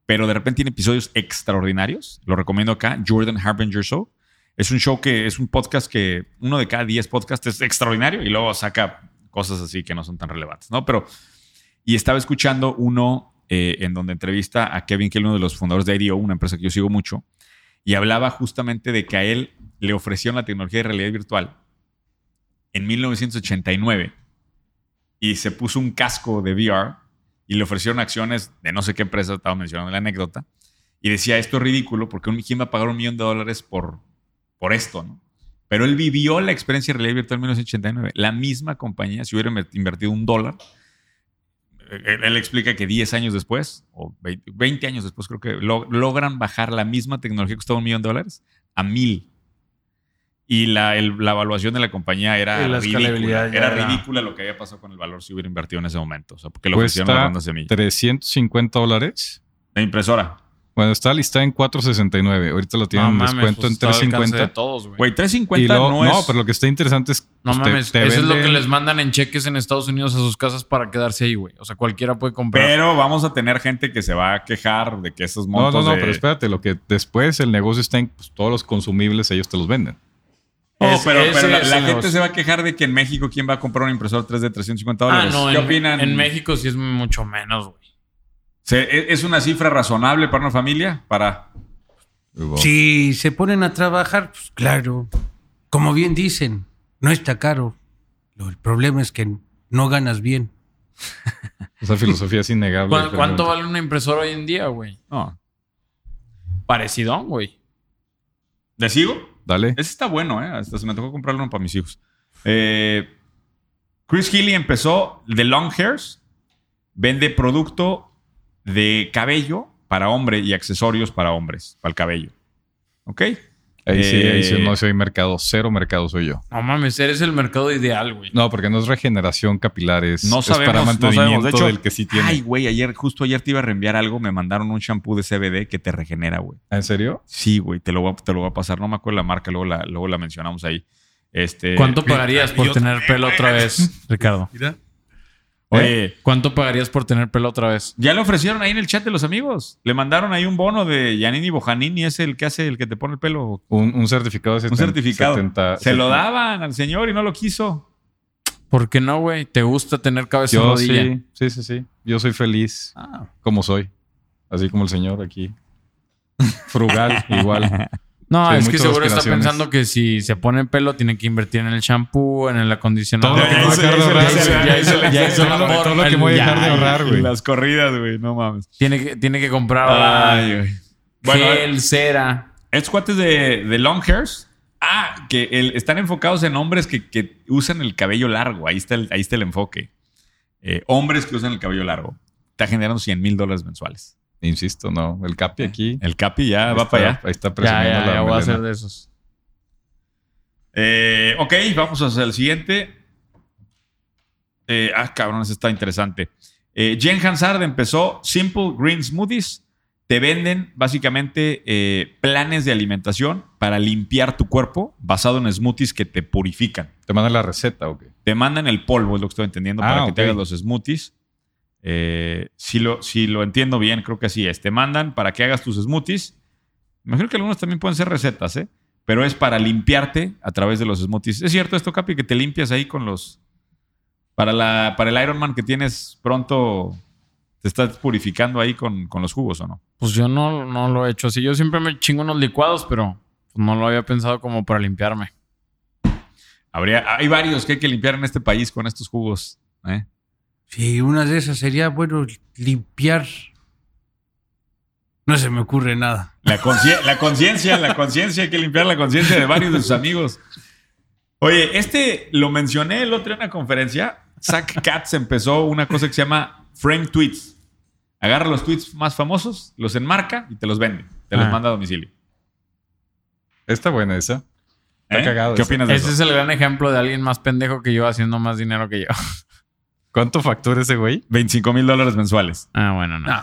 pero de repente tiene episodios extraordinarios. Lo recomiendo acá, Jordan Harbinger Show. Es un show que es un podcast que uno de cada 10 podcasts es extraordinario y luego saca cosas así que no son tan relevantes, ¿no? Pero, y estaba escuchando uno eh, en donde entrevista a Kevin Kelly, uno de los fundadores de IDEO, una empresa que yo sigo mucho, y hablaba justamente de que a él le ofrecieron la tecnología de realidad virtual en 1989 y se puso un casco de VR y le ofrecieron acciones de no sé qué empresa, estaba mencionando la anécdota, y decía, esto es ridículo porque un- ¿quién va a pagar un millón de dólares por, por esto? ¿no? Pero él vivió la experiencia de realidad virtual en 1989. La misma compañía, si hubiera inver- invertido un dólar, él, él explica que 10 años después, o 20, 20 años después, creo que lo- logran bajar la misma tecnología que costaba un millón de dólares a mil. Y la, el- la evaluación de la compañía era la ridícula. Era era- ridícula lo que había pasado con el valor si hubiera invertido en ese momento. O sea, porque le ofrecieron la ronda semilla. 350 dólares. La impresora. Bueno, está listada en 469. Ahorita lo tienen en descuento pues en está al alcance de 350. todos, güey. Güey, Y 350 luego- no no, es... pero lo que está interesante es. No pues, mames, te eso es lo que les mandan en cheques en Estados Unidos a sus casas para quedarse ahí, güey. O sea, cualquiera puede comprar. Pero vamos a tener gente que se va a quejar de que esos No, montos no, no, de- pero espérate, lo que después el negocio está en pues, todos los consumibles, ellos te los venden. Oh, Es- pero, la, gente se va a quejar de que en México quién va a comprar un impresor 3 de 350 Ah, dólares. no, ¿Qué en, opinan? en México sí es mucho menos, güey. ¿Se- ¿Es una cifra razonable para una familia? Para... Si se ponen a trabajar, pues claro. Como bien dicen, no está caro. El problema es que no ganas bien. Esa filosofía es innegable. ¿Cu- ¿Cuánto vale una impresora hoy en día, güey? No. Parecido, güey. ¿Le sigo? Dale. Ese está bueno, ¿eh? Hasta se me tocó comprarlo uno para mis hijos. Eh, Chris Healy empezó de Long Hairs. Vende producto de cabello para hombre y accesorios para hombres, para el cabello. ¿Ok? Ahí sí, ahí sí, Eh, no soy mercado, cero mercado soy yo. No mames, eres el mercado ideal, güey. No, porque no es regeneración capilar, es, No es sabemos, para no mantenimiento sabemos. De hecho, del que sí tiene. Ay, güey, ayer, justo ayer te iba a reenviar algo. Me mandaron un shampoo de CBD que te regenera, güey. ¿En serio? Sí, güey, te lo voy a, te lo voy a pasar. No me acuerdo la marca, luego la, luego la mencionamos ahí. Este, ¿Cuánto pagarías por yo tener pelo otra vez, Ricardo? Oye, ¿Eh? ¿Cuánto pagarías por tener pelo otra vez? ya le ofrecieron ahí en el chat de los amigos. Le mandaron ahí un bono de Yanini Bojanini, es el que hace el que te pone el pelo. Un, un certificado de Un 70, certificado. 70 Se lo 70. daban al señor y no lo quiso. ¿Por qué no, güey? ¿Te gusta tener cabeza Yo rodilla? sí, sí, sí, sí. Yo soy feliz Ah. como soy. Así como el señor aquí. Frugal, igual. No, Sí, es que seguro está pensando que si se pone pelo tiene que invertir en el shampoo, en el acondicionador. Todo lo que Ya me voy a hizo- dejar de ahorrar. ya el Todo lo- amor, Todo lo que el- me voy a dejar ya, de ahorrar, Y güey. Las corridas, güey, no mames. Tiene que, tiene que comprar Ay, güey. Bueno, gel, cera. Estos cuates de, de long hairs. Ah, que el- están enfocados en hombres que, que usan el cabello largo. Ahí está el, ahí está el enfoque. Eh, hombres que usan el cabello largo. Está generando 100 mil dólares mensuales. Insisto, no. El capi aquí. El Capi ya va está- para allá. Ahí está Ya, presumiendo ya, la ya voy a hacer de esos. Eh, ok, vamos hacia el siguiente. Eh, ah, cabrón, está interesante. Eh, Jen Hansard empezó Simple Green Smoothies. Te venden básicamente eh, planes de alimentación para limpiar tu cuerpo basado en smoothies que te purifican. ¿Te mandan la receta o qué? Te mandan el polvo, es lo que estoy entendiendo, Ah, para que te hagas los smoothies. Eh, si, lo, si lo entiendo bien, creo que así es. Te mandan para que hagas tus smoothies. Me imagino que algunos también pueden ser recetas, ¿eh? Pero es para limpiarte a través de los smoothies. ¿Es cierto esto, Capi, que te limpias ahí con los... Para, la, para el Ironman que tienes pronto, te estás purificando ahí con, con los jugos, ¿o no? Pues yo no, no lo he hecho así. Yo siempre me chingo unos licuados, pero no lo había pensado como para limpiarme. Habría, hay varios que hay que limpiar en este país con estos jugos. ¿eh? Sí, una de esas sería, bueno, limpiar. No se me ocurre nada. La conciencia, la conciencia, hay que limpiar la conciencia de varios de sus amigos. Oye, este lo mencioné el otro día en una conferencia. Zach Katz empezó una cosa que se llama Frame Tweets. Agarra los tweets más famosos, los enmarca y te los vende. Te los Ah. manda a domicilio. Está buena esa. Está ¿Eh? cagado ¿Qué eso. opinas de Ese eso? es el gran ejemplo de alguien más pendejo que yo haciendo más dinero que yo. ¿Cuánto factura ese güey? 25 mil dólares mensuales. Ah, bueno, no. No.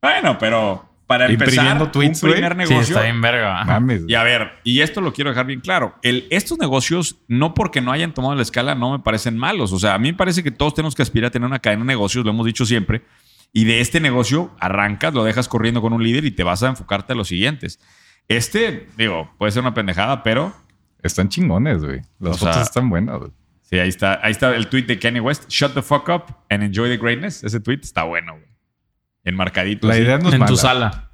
Bueno, pero para empezar, tweets, un primer güey. Sí, negocio. está bien verga. Mames. y a ver, y esto lo quiero dejar bien claro. El, estos negocios, no porque no hayan tomado la escala, no me parecen malos. O sea, a mí me parece que todos tenemos que aspirar a tener una cadena de negocios, lo hemos dicho siempre. Y de este negocio arrancas, lo dejas corriendo con un líder y te vas a enfocarte a los siguientes. Este, digo, puede ser una pendejada, pero Están chingones, güey. Las O fotos sea, están buenas, güey. Sí, ahí está, ahí está el tweet de Kanye West. Shut the fuck up and enjoy the greatness. Ese tweet está bueno, güey. Enmarcadito. La idea no es en mala. tu sala.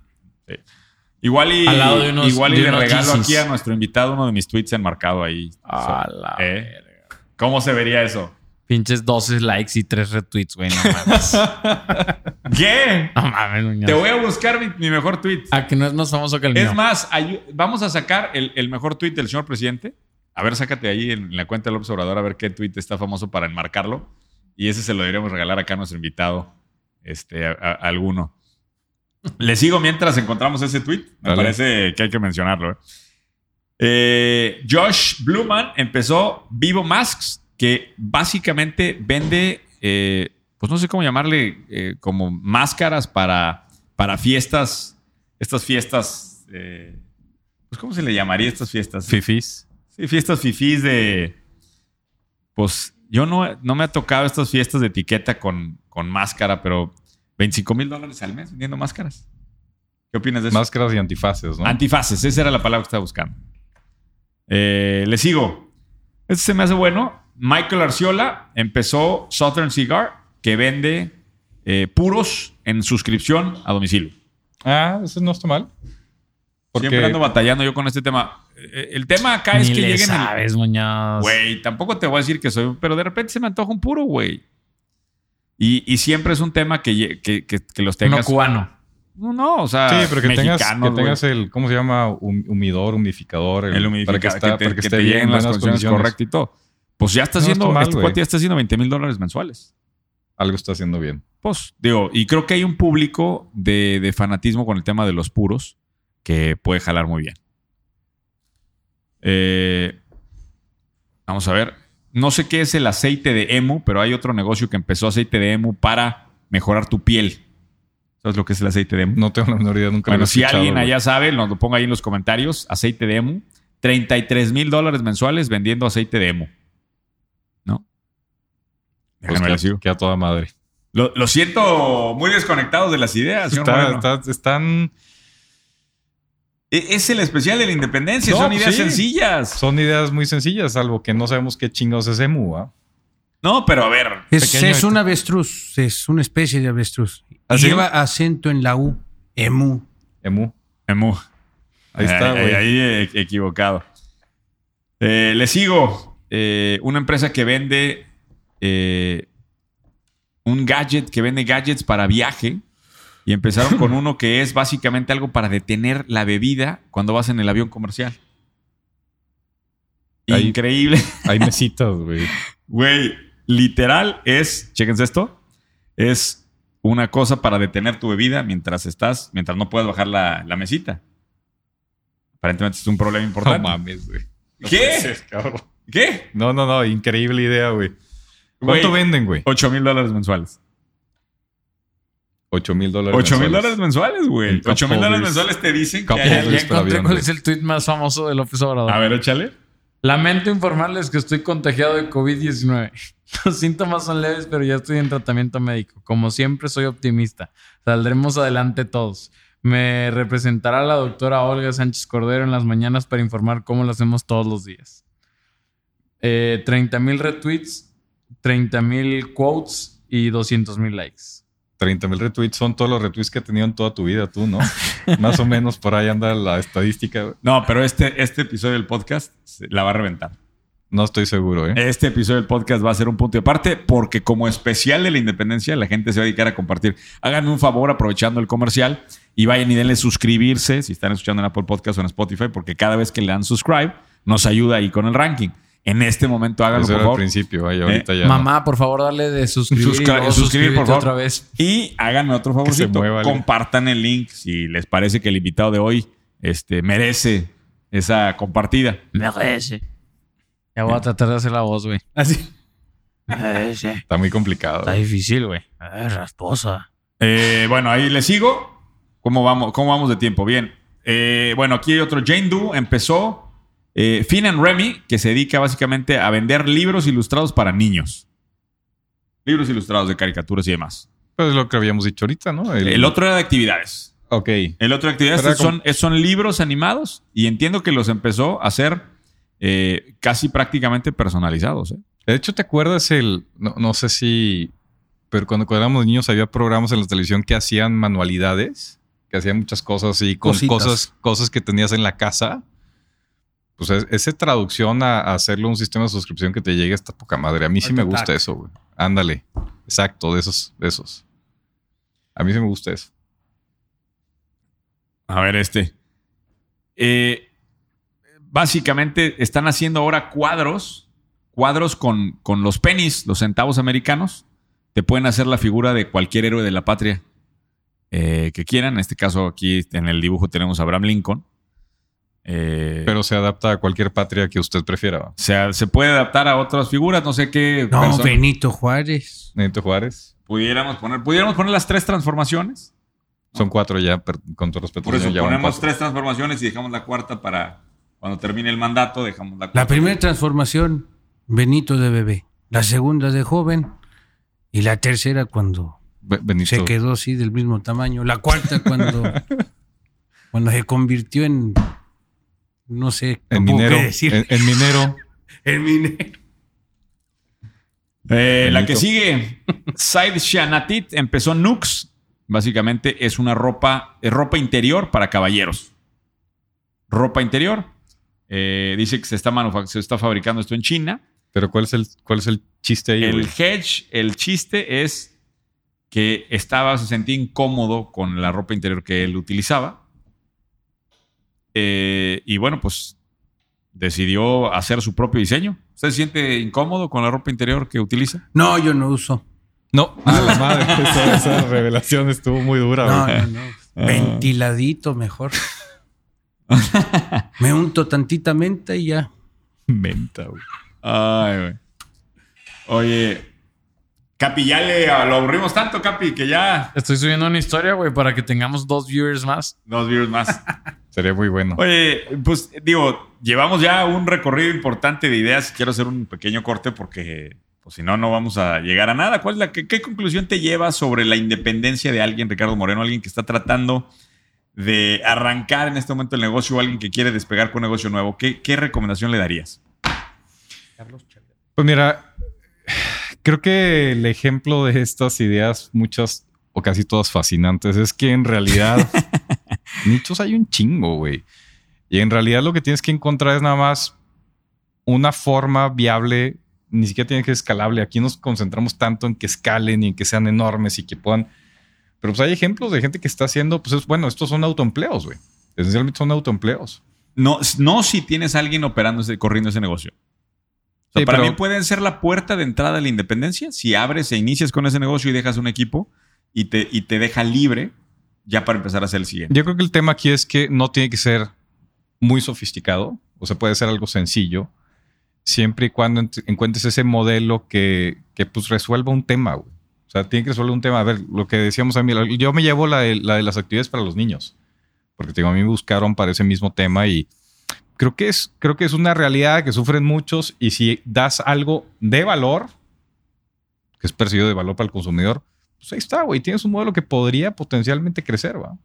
Igual y, Al lado de unos- igual y de le unos regalo aquí a nuestro invitado uno de mis tweets enmarcado ahí. A la ¿Eh? ¿Cómo se vería eso? Pinches 12 likes y 3 retweets, güey. No mames. ¿Qué? no mames, Muñoz. Te voy a buscar mi, mi mejor tweet. Ah, que no es más famoso que el mío. Es más, ayu- vamos a sacar el, el mejor tweet del señor presidente. A ver, sácate ahí en la cuenta del Obrador a ver qué tweet está famoso para enmarcarlo. Y ese se lo deberíamos regalar acá a nuestro invitado, este, a, alguno. Le sigo mientras encontramos ese tweet. Me Dale. parece que hay que mencionarlo. ¿eh? Eh, Josh Bluman empezó Vivo Masks, que básicamente vende, eh, pues no sé cómo llamarle, como máscaras para, para fiestas, estas fiestas, pues ¿cómo se le llamaría estas fiestas? Fifis. Sí, fiestas fifís de, pues yo no, no me ha tocado estas fiestas de etiqueta con, con máscara, pero 25 mil dólares al mes vendiendo máscaras. ¿Qué opinas de eso? Máscaras y antifaces, ¿no? Antifaces, esa era la palabra que estaba buscando. Eh, le sigo. Este se me hace bueno. Michael Arciola empezó Southern Cigar, que vende eh, puros en suscripción a domicilio. ah, eso no está mal. Porque Siempre ando batallando yo con este tema. Eh, El tema acá es que le lleguen. el- sabes, Muñoz. Güey, tampoco te voy a decir que soy, pero de repente se me antoja un puro, güey. Y, y siempre es un tema que, que, que- que los Uno tengas. cubano. No, no, o sea, Sí, pero que tengas, que tengas el, ¿cómo se llama? Hum- humidor, humidificador. el humidificador, Para que, está- te, para que que esté te lleguen las condiciones condiciones. correctas y todo. Pues ya está No, haciendo, mal, este güey. cuate ya está haciendo 20 mil dólares mensuales. Algo está haciendo bien. Pues, digo, y creo que hay un público de, de fanatismo con el tema de los puros que puede jalar muy bien. Eh, vamos a ver. No sé qué es el aceite de emu, pero hay otro negocio que empezó aceite de emu para mejorar tu piel. ¿Sabes lo que es el aceite de emu? No tengo la menor idea, nunca lo Bueno, he si alguien allá sabe, nos lo ponga ahí en los comentarios. Aceite de emu. 33 mil dólares mensuales vendiendo aceite de emu. ¿No? Pues Déjenme que- a toda madre. Lo, lo siento muy desconectados de las ideas, Está- están, Es el especial de la independencia. No, son ideas sí. sencillas. son ideas muy sencillas, salvo que no sabemos qué chingos es emu, ¿ah? No, pero a ver. Es, es un avestruz, es una especie de avestruz. ¿Ah, sí? Lleva acento en la U. Emu. Emu. Emu. Ahí está, Ahí, güey. ahí, eh, equivocado. Eh, le sigo. Eh, una empresa que vende eh, un gadget, que vende gadgets para viaje. Y empezaron con uno que es básicamente algo para detener la bebida cuando vas en el avión comercial. Increíble. Hay mesitas, güey. Güey, literal es, chéquense esto, es una cosa para detener tu bebida mientras estás, mientras no puedes bajar la, la mesita. Aparentemente es un problema No importante. mames, güey. No ¿Qué? ser. ¿Qué? No, no, no. Increíble idea, güey. ¿Cuánto venden, güey? 8 mil dólares mensuales. 8 mil dólares. 8 mil mensuales. dólares mensuales, güey. En cup 8 mil dólares mensuales te dicen que Ya, ya encontré cuál es el tweet más famoso de López Obrador. A ver, échale. Lamento informarles que estoy contagiado de COVID-19. Los síntomas son leves, pero ya estoy en tratamiento médico. Como siempre, soy optimista. Saldremos adelante todos. Me representará la doctora Olga Sánchez Cordero en las mañanas para informar cómo lo hacemos todos los días. Eh, 30 mil retweets, 30 mil quotes y 200 mil likes. 30 mil retweets son todos los retweets que has tenido en toda tu vida, tú, ¿no? Más o menos por ahí anda la estadística. No, pero este, este episodio del podcast la va a reventar. No estoy seguro, ¿eh? Este episodio del podcast va a ser un punto de aparte porque como especial de la independencia la gente se va a dedicar a compartir. Háganme un favor aprovechando el comercial y vayan y denle suscribirse si están escuchando en Apple Podcast o en Spotify porque cada vez que le dan subscribe nos ayuda ahí con el ranking. En este momento háganlo Eso por era al favor. principio, ay, ahorita ya. no. Mamá, por favor, dale de suscribir. suscribir, por favor. otra vez. Y háganme otro se favorcito. mueva, Ale. Compartan el link si les parece que el invitado de hoy este, merece esa compartida. Merece. Ya voy a tratar de hacer la voz, güey. Así. Merece. Está muy complicado. Está difícil, güey. Ver, rasposa. Eh, bueno, ahí le sigo. ¿Cómo vamos, cómo vamos de tiempo? Bien. Eh, bueno, aquí hay otro. Jane Doe empezó eh, Finn and Remy, que se dedica básicamente a vender libros ilustrados para niños. Libros ilustrados de caricaturas y demás. Pues es lo que habíamos dicho ahorita, ¿no? El, otro era de actividades. Ok. El otro de actividades son, es- son libros animados y entiendo que los empezó a hacer eh, casi prácticamente personalizados. ¿eh? De hecho, ¿te acuerdas el... No, no sé si... Pero cuando, cuando éramos niños había programas en la televisión que hacían manualidades, que hacían muchas cosas y con Cositas. cosas, cosas que tenías en la casa. Pues es- esa traducción a, a hacerle un sistema de suscripción que te llegue esta poca madre. A mí sí me gusta eso, güey. Ándale. Exacto, de esos, de esos. A mí sí me gusta eso. A ver, este. Eh, básicamente están haciendo ahora cuadros, cuadros con, con los pennies, los centavos americanos. Te pueden hacer la figura de cualquier héroe de la patria eh, que quieran. En este caso, aquí en el dibujo tenemos a Abraham Lincoln. Eh, Pero se adapta a cualquier patria que usted prefiera. o sea, se puede adaptar a otras figuras, no sé qué. No, persona- Benito Juárez. Benito Juárez. pudiéramos poner, pudiéramos poner las tres transformaciones. Son cuatro ya, per- con todo respeto. Por eso ya ponemos tres transformaciones y dejamos la cuarta para cuando termine el mandato, dejamos la La cuarta. primera transformación, Benito de bebé. La segunda de joven. Y la tercera cuando Benito. se quedó así del mismo tamaño. La cuarta cuando, cuando se convirtió en, no sé, En tampoco minero. qué decir. En, en minero. En minero. Eh, la que sigue, Said Shanatit empezó Nux. Básicamente es una ropa, es ropa interior para caballeros. Ropa interior. Eh, dice que se está, se está fabricando esto en China. Pero ¿cuál es el, cuál es el chiste ahí? El güey? hedge, el chiste es que estaba, se sentía incómodo con la ropa interior que él utilizaba. Eh, y bueno, pues decidió hacer su propio diseño. ¿Usted se siente incómodo con la ropa interior que utiliza? No, yo no uso. No, a la madre. esa, esa revelación estuvo muy dura. No, güey. no, no. Ventiladito mejor. Me unto tantita menta y ya. Menta, güey. Ay, güey. Oye, Capi, ya le lo aburrimos tanto, Capi, que ya Estoy subiendo una historia, güey, para que tengamos dos viewers más. dos views más. Sería muy bueno. Oye, pues digo, llevamos ya un recorrido importante de ideas. Quiero hacer un pequeño corte porque, pues si no, no vamos a llegar a nada. ¿Cuál es la, qué, qué conclusión te llevas sobre la independencia de alguien, Ricardo Moreno, alguien que está tratando de arrancar en este momento el negocio o alguien que quiere despegar con un negocio nuevo? ¿Qué, qué recomendación le darías? Pues mira, creo que el ejemplo de estas ideas, muchas o casi todas fascinantes, es que en realidad nichos hay un chingo, güey. Y en realidad lo que tienes que encontrar es nada más una forma viable, ni siquiera tiene que ser escalable. Aquí nos concentramos tanto en que escalen y en que sean enormes y que puedan. Pero pues hay ejemplos de gente que está haciendo, pues es bueno, estos son autoempleos, güey. Esencialmente son autoempleos. No, no si tienes a alguien operando, ese, corriendo ese negocio. O sea, Sí, para pero- mí pueden ser la puerta de entrada a la independencia si abres e inicias con ese negocio y dejas un equipo y te, y te deja libre ya para empezar a hacer el siguiente. Yo creo que el tema aquí es que no tiene que ser muy sofisticado, o sea, puede ser algo sencillo, siempre y cuando ent- encuentres ese modelo que, que, pues resuelva un tema, güey. O sea, tiene que resolver un tema. A ver, lo que decíamos a mí, yo me llevo la de, la de las actividades para los niños, porque digo, a mí me buscaron para ese mismo tema y creo que es, creo que es una realidad que sufren muchos y si das algo de valor, que es percibido de valor para el consumidor, pues ahí está, güey. Tienes un modelo que podría potencialmente crecer, ¿va?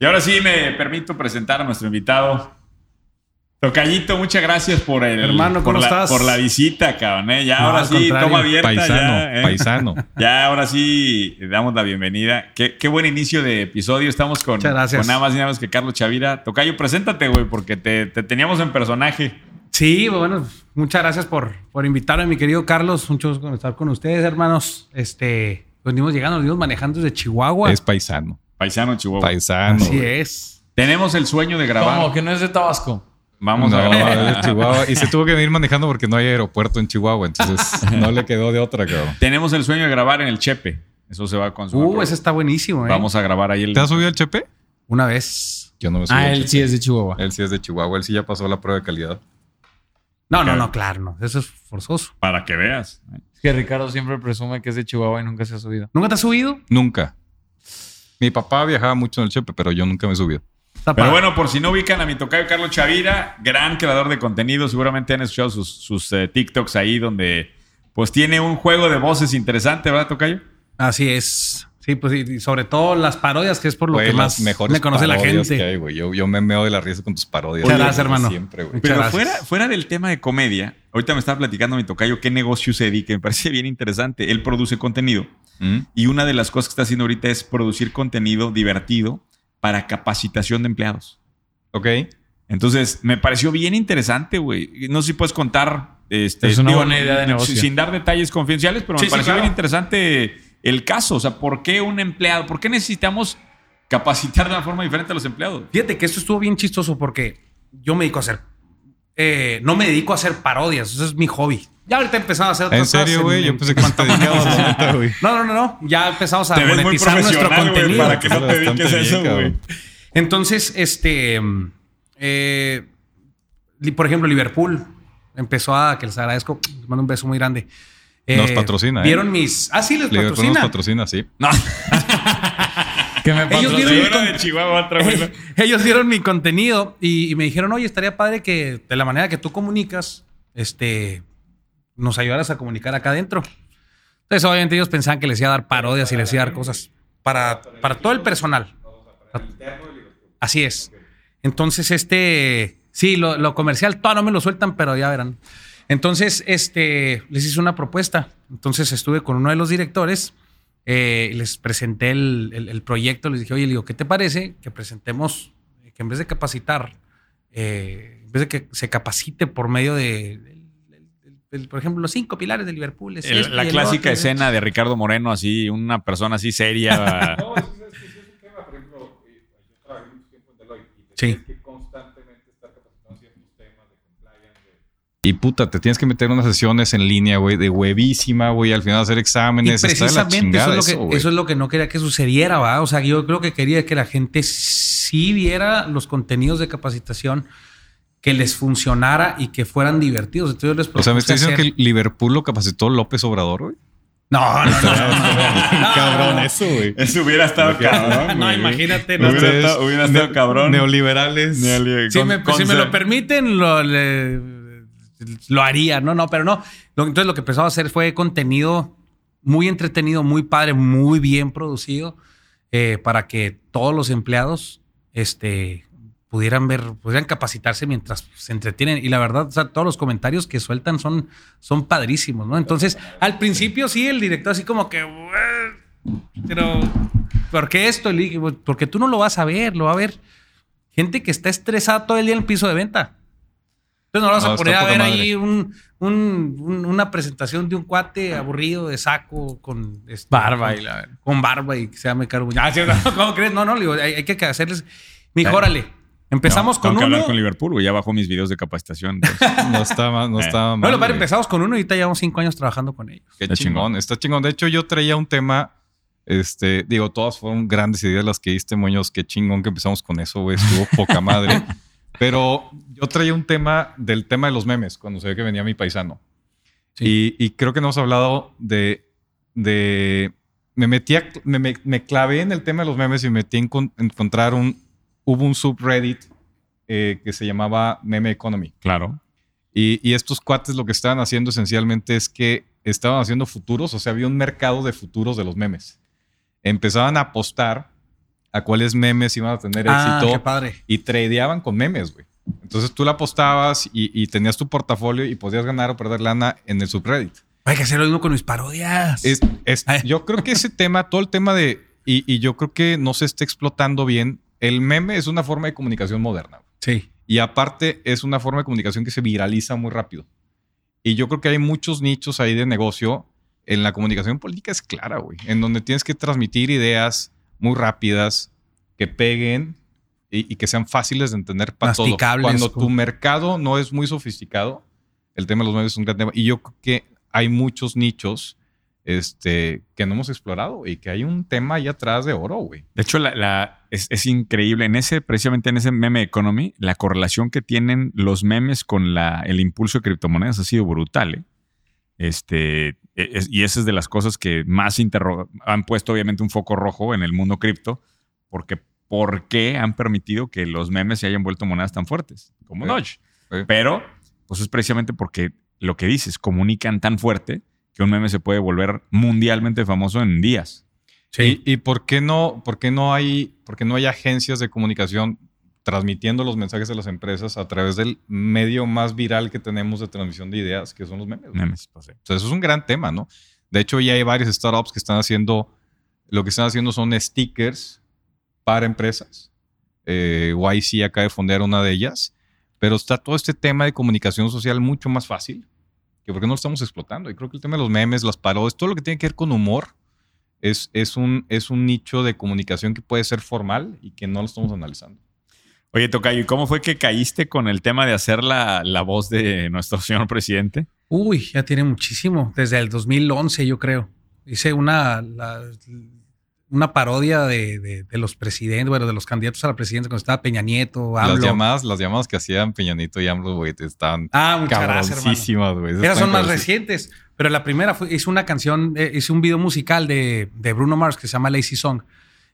Y ahora sí me permito presentar a nuestro invitado. Tocayito, muchas gracias por el Hermano, por ¿cómo la, estás? por la visita, cabrón. ¿eh? Ya No, ahora sí, toma abierta. Paisano, ya, ¿eh? paisano. Ya, ahora sí, le damos la bienvenida. Qué, qué buen inicio de episodio. Estamos con, con nada más y nada menos que Carlos Chavira. Tocayo, preséntate, güey, porque te, te teníamos en personaje. Sí, bueno, muchas gracias por, por invitarme, mi querido Carlos. Mucho gusto estar con ustedes, hermanos. Este, venimos llegando, venimos manejando desde Chihuahua. Es paisano. Paisano Chihuahua. Paisano. Así güey. es. Tenemos el sueño de grabar. ¿Cómo? ¿Que no es de Tabasco? Vamos no, a grabar. es de Chihuahua. Y se tuvo que venir manejando porque no hay aeropuerto en Chihuahua. Entonces no le quedó de otra, cabrón. Tenemos el sueño de grabar en el Chepe. Eso se va a consumir. Uh, ese está buenísimo, ¿eh? Vamos a grabar ahí el. ¿Te has subido al Chepe? Una vez. Yo no me subí Ah, al él Chepe. sí es de Chihuahua. Él sí es de Chihuahua. Él sí ya pasó la prueba de calidad. No, no, Claro. no, claro, no. Eso es forzoso. Para que veas. Es que Ricardo siempre presume que es de Chihuahua y nunca se ha subido. ¿Nunca te has subido? Nunca. Mi papá viajaba mucho en el Chepe, pero yo nunca me he subido. Pero bueno, por si no ubican a mi tocayo Carlos Chavira, gran creador de contenido, seguramente han escuchado sus, sus, eh, TikToks ahí donde pues tiene un juego de voces interesante, ¿verdad, tocayo? Así es. Sí, pues y y sobre todo las parodias, que es por lo Güey, que más mejores me conoce la gente. que hay, güey. Yo, yo me meo de la risa con tus parodias. Muchas gracias, hermano. Siempre, güey. Muchas Pero gracias. fuera, fuera del tema de comedia, ahorita me estaba platicando mi tocayo qué negocio se dedica, me parece bien interesante. Él produce contenido ¿Mm? y una de las cosas que está haciendo ahorita es producir contenido divertido para capacitación de empleados. Ok. Entonces, me pareció bien interesante, güey. No sé si puedes contar. Este, Es una buena idea de negocio. Sin dar detalles confidenciales, pero Sí, me sí, pareció claro. bien interesante el caso. O sea, ¿por qué un empleado? ¿Por qué necesitamos capacitar de una forma diferente a los empleados? Fíjate que esto estuvo bien chistoso porque yo me dedico a hacer. eh, no me dedico a hacer parodias, eso es mi hobby. Ya ahorita empezamos a hacer ¿En otras serio, güey? Yo en- pensé que te dedicabas a neta, güey. No, no, no, no. Ya empezamos a Te ves muy monetizar nuestro contenido. para que no te dediques a eso, güey. Entonces, este, eh, por ejemplo, Liverpool empezó a, que les agradezco, les mando un beso muy grande. Nos patrocina, ¿eh? Vieron mis, ah, sí, les Liverpool nos patrocina. patrocina, sí. No, Que me Ellos patrocina. con- de Chihuahua, güey. Ellos vieron mi contenido y, y me dijeron, oye, estaría padre que de la manera que tú comunicas, este, nos ayudaras a comunicar acá adentro. Entonces, obviamente, ellos pensaban que les iba a dar parodias y les iba a dar cosas para, para todo el personal. Así es. Entonces, este, sí, lo, lo comercial todavía no me lo sueltan, pero ya verán. Entonces, este, les hice una propuesta. Entonces, estuve con uno de los directores, eh, les presenté el, el- el proyecto, les dije, oye, le digo, ¿qué te parece que presentemos, eh, que en vez de capacitar, eh, en vez de que se capacite por medio de, por ejemplo, los cinco pilares de Liverpool? es El- esto la clásica otro, escena de Ricardo Moreno, así, una persona así seria. Sí. Y puta, te tienes que meter unas sesiones en línea, güey, de huevísima, güey, al final hacer Y exámenes. está de la precisamente eso chingada es, lo que, eso, es lo que no quería que sucediera, ¿va? O sea, yo creo que quería que la gente sí viera los contenidos de capacitación, que les funcionara y que fueran divertidos. Entonces yo les O sea, me estás diciendo hacer- que Liverpool lo capacitó López Obrador, güey. No, no, no. no. Cabrón, eso, güey. Eso hubiera estado cabrón. No, imagínate. no. Hubiera estado- hubiera estado cabrón. Neoliberales. Neoli- Si con- me, con si me lo permiten, lo, le- lo haría. No, no, pero no. Entonces lo que empezaba a hacer fue contenido muy entretenido, muy padre, muy bien producido, eh, para que todos los empleados este, pudieran ver, pudieran capacitarse mientras se entretienen. Y la verdad, todos los comentarios que sueltan son, son padrísimos, ¿no? Entonces, al principio sí, el director así como que... "Güey, Pero, ¿por qué esto? "Pues, porque tú no lo vas a ver, lo va a ver gente que está estresada todo el día en el piso de venta. Entonces no vas No, a poner a ver madre. ahí un, un- un- una presentación de un cuate aburrido de saco con este, Barba con, y la con barba y que se llame Caro. Ah, sí, no, ¿Cómo crees? No, no, digo, hay, hay que hacerles. Mijo, Ay. órale. Empezamos No, con tengo que uno. hablar con Liverpool, güey. Ya bajó mis videos de capacitación. entonces. No está mal, no Eh. está mal. No, lo padre, güey. empezamos con uno y ahorita llevamos cinco años trabajando con ellos. Qué Está chingón, está chingón. De hecho, yo traía un tema, este, digo, todas fueron grandes ideas las que diste, Muñoz. Qué chingón que empezamos con eso, güey. Estuvo poca madre. Pero yo traía un tema del tema de los memes cuando se ve que venía mi paisano. Y, y creo que no hemos hablado de, de me metí a- me, me- me clavé en el tema de los memes y me metí a encon- encontrar un, hubo un subreddit eh, que se llamaba Meme Economy. claro. Y, y estos cuates lo que estaban haciendo esencialmente es que estaban haciendo futuros, o sea, había un mercado de futuros de los memes. Empezaban a apostar a cuáles memes iban a tener Ah, qué éxito padre. y tradeaban con memes, güey. Entonces tú la apostabas y, y tenías tu portafolio y podías ganar o perder lana en el subreddit. Hay que hacer lo mismo con mis parodias. Es, es- yo creo que ese tema, todo el tema de, y, y yo creo que no se está explotando bien, el meme es una forma de comunicación moderna. sí. Y aparte es una forma de comunicación que se viraliza muy rápido. Y yo creo que hay muchos nichos ahí de negocio. En la comunicación política es clara, güey. En donde tienes que transmitir ideas muy rápidas, que peguen y, y que sean fáciles de entender para todos. Cuando tu mercado no es muy sofisticado, el tema de los medios es un gran tema. Y yo creo que hay muchos nichos este, que no hemos explorado y que hay un tema ahí atrás de oro, güey. De hecho, la, la- es, es increíble. En ese, precisamente en ese meme economy, la correlación que tienen los memes con la, el impulso de criptomonedas ha sido brutal. ¿eh? Este, e- es- y esa es de las cosas que más han puesto obviamente un foco rojo en el mundo cripto, porque ¿por qué han permitido que los memes se hayan vuelto monedas tan fuertes como Sí. Doge? Sí. Pero, pues es precisamente porque lo que dices, comunican tan fuerte que un meme se puede volver mundialmente famoso en días. ¿Y, y por qué no, por qué no hay, por qué no hay agencias de comunicación transmitiendo los mensajes de las empresas a través del medio más viral que tenemos de transmisión de ideas, que son los memes? Memes, pues, sí. Sea, eso es un gran tema, ¿no? De hecho, ya hay varios startups que están haciendo, lo que están haciendo son stickers para empresas. Eh, YC acaba de fondear una de ellas, pero está todo este tema de comunicación social mucho más fácil, que por qué no lo estamos explotando. Y creo que el tema de los memes, las parodias, todo lo que tiene que ver con humor, es, es, un, es un nicho de comunicación que puede ser formal y que no lo estamos analizando. Oye, Tocayo, ¿y cómo fue que caíste con el tema de hacer la, la voz de nuestro señor presidente? Uy, ya tiene muchísimo. Desde el 2011, yo creo. Hice una, la- una parodia de, de- de los presidentes, bueno, de los candidatos a la presidencia cuando estaba Peña Nieto, Las AMLO. llamadas, las llamadas que hacían Peñanito y AMLO, güey, te estaban Ah, muchas gracias, hermano. cabroncísimas, güey. Esas Están son más recientes. Pero la primera fue, hice una canción, eh, hice un video musical de, de Bruno Mars que se llama Lazy Song.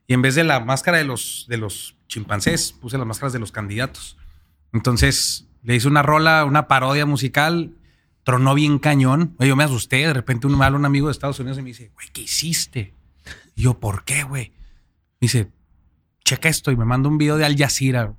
Y en vez de la máscara de los, de los chimpancés, puse las máscaras de los candidatos. Entonces le hice una rola, una parodia musical, tronó bien cañón. Yo me asusté. De repente un, habla un amigo de Estados Unidos y me dice, güey, ¿qué hiciste? Y yo, ¿por qué, güey? Me dice, checa esto y me manda un video de Al Jazeera.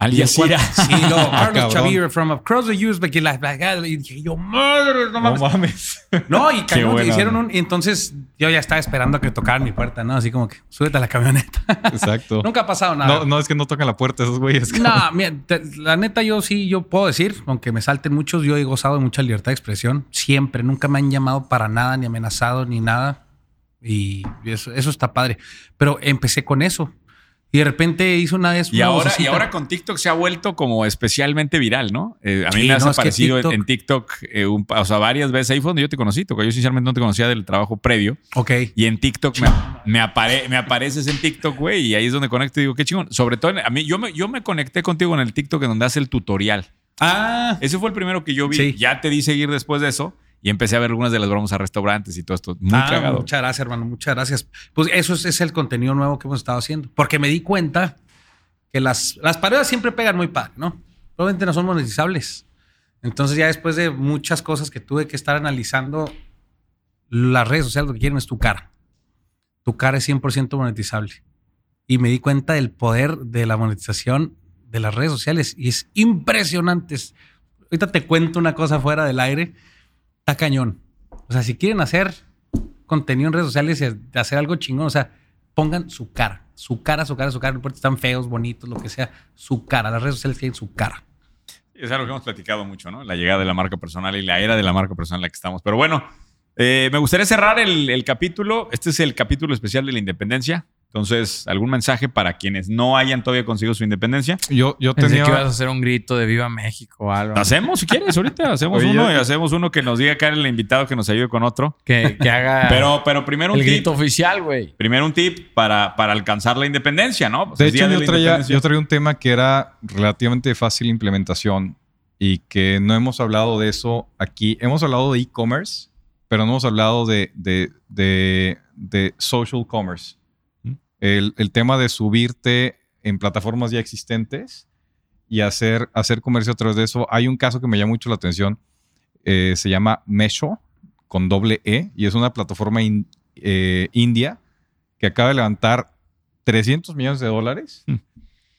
Al Jazeera. Sí, no, Carlos cabrón. Chavira from across the la- la- y dije yo, madre, no No mames. mames. No, y buena hicieron un. y entonces yo ya estaba esperando a que tocaran mi puerta, ¿no? Así como que súbete a la camioneta. Exacto. Nunca ha pasado nada. No, no es que no tocan la puerta esos güeyes. No, mira, te- la neta, yo sí, yo puedo decir, aunque me salten muchos, yo he gozado de mucha libertad de expresión. Siempre, nunca me han llamado para nada, ni amenazado, ni nada. Y eso, eso está padre. Pero empecé con eso. Y de repente hice una vez. Y ahora, y ahora con TikTok se ha vuelto como especialmente viral, ¿no? Eh, a mí Sí, me has no, es que aparecido en- TikTok- en TikTok, eh, un- o sea, varias veces. Ahí fue donde yo te conocí, Tocayo. Yo sinceramente no te conocía del trabajo previo. Ok. Y en TikTok me, me, apare- me apareces en TikTok, güey, y ahí es donde conecto y digo, qué chingón. Sobre todo, en- a mí, yo me, yo me conecté contigo en el TikTok en donde hace el tutorial. Ah, Ese fue el primero que yo vi. Sí. Ya te di seguir después de eso y empecé a ver algunas de las bromas a restaurantes y todo esto. Muy Ah, cagado. Muchas gracias, hermano. Muchas gracias. Pues eso es, es el contenido nuevo que hemos estado haciendo. Porque me di cuenta que las, las parodias siempre pegan muy padre, ¿no? Probablemente no son monetizables. Entonces, ya después de muchas cosas que tuve que estar analizando, las redes sociales lo que quieren es tu cara. Tu cara es 100% monetizable. Y me di cuenta del poder de la monetización de las redes sociales y es impresionante. Es- Ahorita te cuento una cosa fuera del aire. Está cañón. O sea, si quieren hacer contenido en redes sociales y hacer algo chingón, o sea, pongan su cara. Su cara, su cara, su cara. No importa si están feos, bonitos, lo que sea. Su cara. Las redes sociales tienen su cara. Es algo que hemos platicado mucho, ¿no? La llegada de la marca personal y la era de la marca personal en la que estamos. Pero bueno, eh, me gustaría cerrar el, el capítulo. Este es el capítulo especial de la independencia. Entonces, ¿algún mensaje para quienes no hayan todavía conseguido su independencia? Yo, yo Pensé tenía. que ibas a hacer un grito de Viva México o algo. Hacemos, si quieres, ahorita hacemos Oye, uno yo- y hacemos uno que nos diga acá el invitado que nos ayude con otro. Que, que haga Pero, pero primero un el tip. grito oficial, güey. Primero un tip para, para alcanzar la independencia, ¿no? Pues De hecho, yo traía, yo traía un tema que era relativamente de fácil implementación y que no hemos hablado de eso aquí. Hemos hablado de e-commerce, pero no hemos hablado de, de, de, de social commerce. ¿Mm? El, el tema de subirte en plataformas ya existentes y hacer, hacer comercio a través de eso. Hay un caso que me llama mucho la atención. eh, se llama Mesho con doble E y es una plataforma in- eh, india que acaba de levantar 300 millones de dólares Hmm.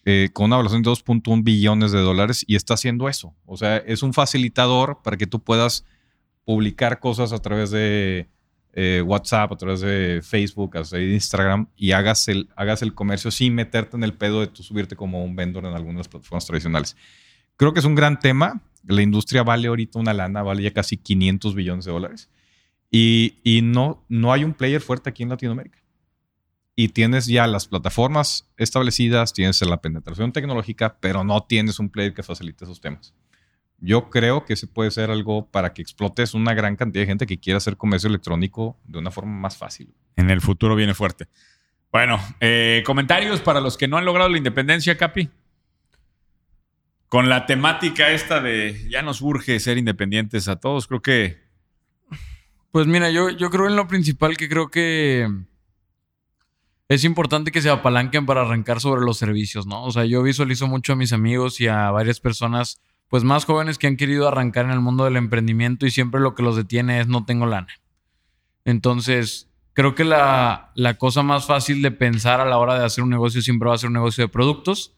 eh, con una evaluación de 2.1 billones de dólares y está haciendo eso. O sea, es un facilitador para que tú puedas publicar cosas a través de eh, WhatsApp, a través de Facebook, a través de Instagram y hagas el, hagas el comercio sin meterte en el pedo de tú subirte como un vendor en algunas plataformas tradicionales. Creo que es un gran tema. La industria vale ahorita una lana, vale ya casi 500 billones de dólares. Y, y no, no hay un player fuerte aquí en Latinoamérica y tienes ya las plataformas establecidas, tienes la penetración tecnológica, pero no tienes un player que facilite esos temas. Yo creo que ese puede ser algo para que explotes una gran cantidad de gente que quiera hacer comercio electrónico de una forma más fácil. En el futuro viene fuerte. Bueno, eh, comentarios para los que no han logrado la independencia, Capi. Con la temática esta de ya nos urge ser independientes a todos, creo que Pues mira, yo, yo creo en lo principal que creo que es importante que se apalanquen para arrancar sobre los servicios, ¿no? O sea, yo visualizo mucho a mis amigos y a varias personas, pues más jóvenes que han querido arrancar en el mundo del emprendimiento y siempre lo que los detiene es no tengo lana. Entonces, creo que la, la cosa más fácil de pensar a la hora de hacer un negocio siempre va a ser un negocio de productos,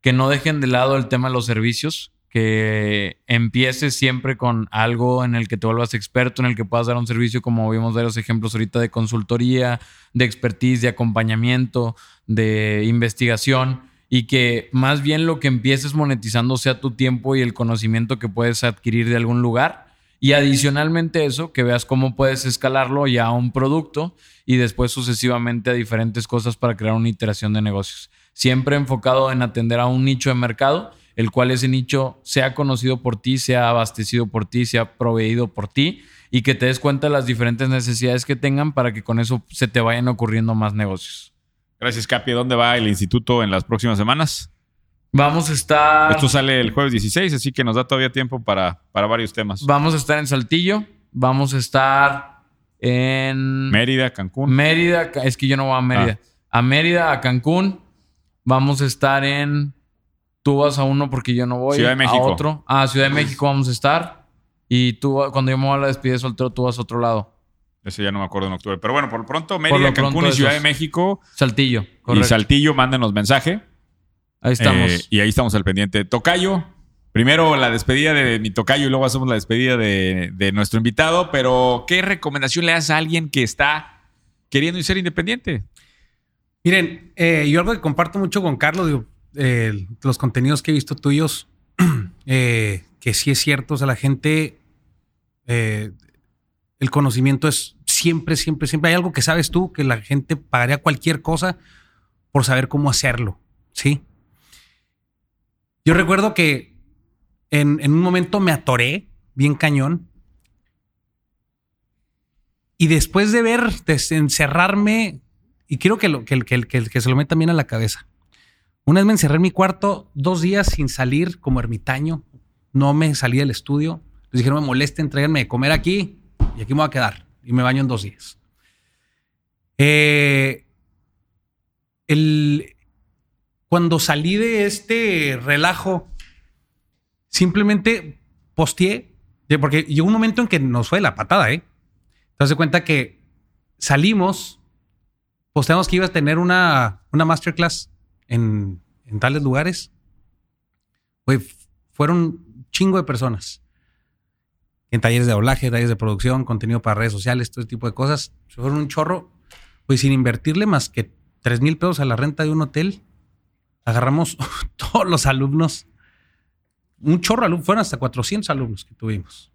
que no dejen de lado el tema de los servicios, que empieces siempre con algo en el que te vuelvas experto, en el que puedas dar un servicio, como vimos varios ejemplos ahorita de consultoría, de expertise, de acompañamiento, de investigación, y que más bien lo que empieces monetizando sea tu tiempo y el conocimiento que puedes adquirir de algún lugar. Y adicionalmente eso, que veas cómo puedes escalarlo ya a un producto y después sucesivamente a diferentes cosas para crear una iteración de negocios. Siempre enfocado en atender a un nicho de mercado el cual ese nicho sea conocido por ti, sea abastecido por ti, sea proveído por ti y que te des cuenta de las diferentes necesidades que tengan para que con eso se te vayan ocurriendo más negocios. Gracias, Capi. ¿Dónde va el instituto en las próximas semanas? Vamos a estar. Esto sale el jueves 16, así que nos da todavía tiempo para, para varios temas. Vamos a estar en Saltillo. Vamos a estar en. Mérida, Cancún. Mérida, es que yo no voy a Mérida. A Mérida, a Cancún. Vamos a estar en Tú vas a uno porque yo no voy. Ciudad de México. A otro. Ah, Ciudad de México vamos a estar. Y tú, cuando yo me voy a la despedida de soltero, tú vas a otro lado. Ese ya no me acuerdo en octubre. Pero bueno, por lo pronto, Mérida, lo Cancún pronto y Ciudad de México. Saltillo. Y. Saltillo, mándenos mensaje. Ahí estamos. Eh, y ahí estamos al pendiente. Tocayo. Primero la despedida de mi tocayo y luego hacemos la despedida de, de nuestro invitado. Pero, ¿qué recomendación le das a alguien que está queriendo ser independiente? Miren, eh, yo algo que comparto mucho con Carlos, digo, eh, los contenidos que he visto tuyos, eh, que sí es cierto, o sea, la gente, eh, el conocimiento es siempre, siempre, siempre. Hay algo que sabes tú, que la gente pagaría cualquier cosa por saber cómo hacerlo, ¿sí? Yo recuerdo que en, un momento me atoré bien cañón. Y después de ver, de encerrarme, y quiero que, lo, que, que, que se lo metan bien a la cabeza. Una vez me encerré en mi cuarto dos días sin salir como ermitaño. No me salí del estudio. Les dije, no me molesten, tráiganme de comer aquí y aquí me voy a quedar. Y me baño en dos días. Eh, el, cuando salí de este relajo, simplemente posteé, porque llegó un momento en que nos fue la patada, ¿eh? Te das cuenta que salimos, posteamos que ibas a tener una, una masterclass en, tales lugares. Fueron un chingo de personas. En talleres de doblaje, talleres de producción, contenido para redes sociales, todo ese tipo de cosas. Fueron un chorro. Pues sin invertirle más que 3 mil pesos a la renta de un hotel, agarramos todos los alumnos. Un chorro fueron hasta 400 alumnos que tuvimos.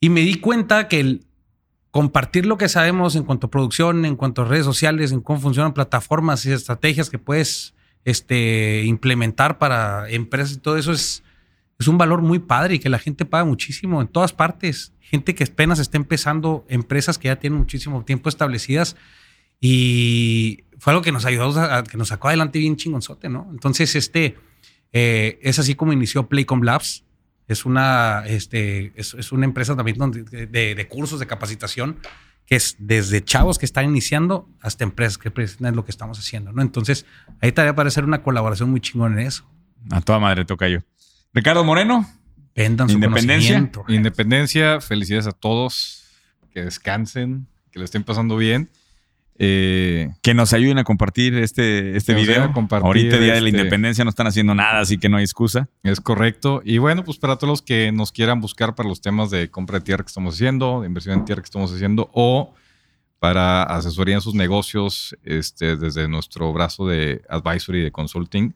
Y me di cuenta que el compartir lo que sabemos en cuanto a producción, en cuanto a redes sociales, en cómo funcionan plataformas y estrategias que puedes este, implementar para empresas y todo eso es, es un valor muy padre y que la gente paga muchísimo en todas partes. Gente que apenas está empezando, empresas que ya tienen muchísimo tiempo establecidas y fue algo que nos ayudó, a, que nos sacó adelante bien chingonzote, ¿no? Entonces, este eh, es así como inició Playcom Labs. Es una, este, es, una empresa también de, de cursos, de capacitación, que es desde chavos que están iniciando hasta empresas, que es lo que estamos haciendo, ¿no? Entonces, ahí te va a una colaboración muy chingón en eso. A toda madre, Tocayo. Ricardo Moreno. Vendan su Independencia. conocimiento. Independencia, felicidades a todos. Que descansen, que le estén pasando bien. Eh, Que nos ayuden a compartir este, este video. compartir Ahorita, Día de la este- Independencia, no están haciendo nada, así que no hay excusa. es correcto. Y bueno, pues para todos los que nos quieran buscar para los temas de compra de tierra que estamos haciendo, de inversión en tierra que estamos haciendo, o para asesoría en sus negocios este, desde nuestro brazo de advisory de consulting,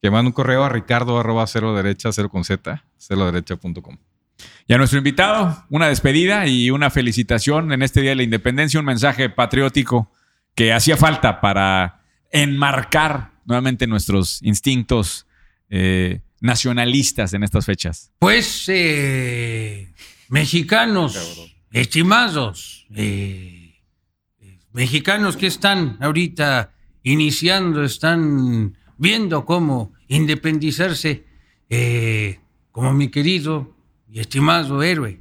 que manden un correo a ricardo arroba cero derecha, cero con z, cero derecha.com. Y a nuestro invitado, una despedida y una felicitación en este Día de la Independencia, un mensaje patriótico que hacía falta para enmarcar nuevamente nuestros instintos eh, nacionalistas en estas fechas. Pues, eh, mexicanos, estimados, eh, mexicanos que están ahorita iniciando, están viendo cómo independizarse, eh, como mi querido y estimado héroe,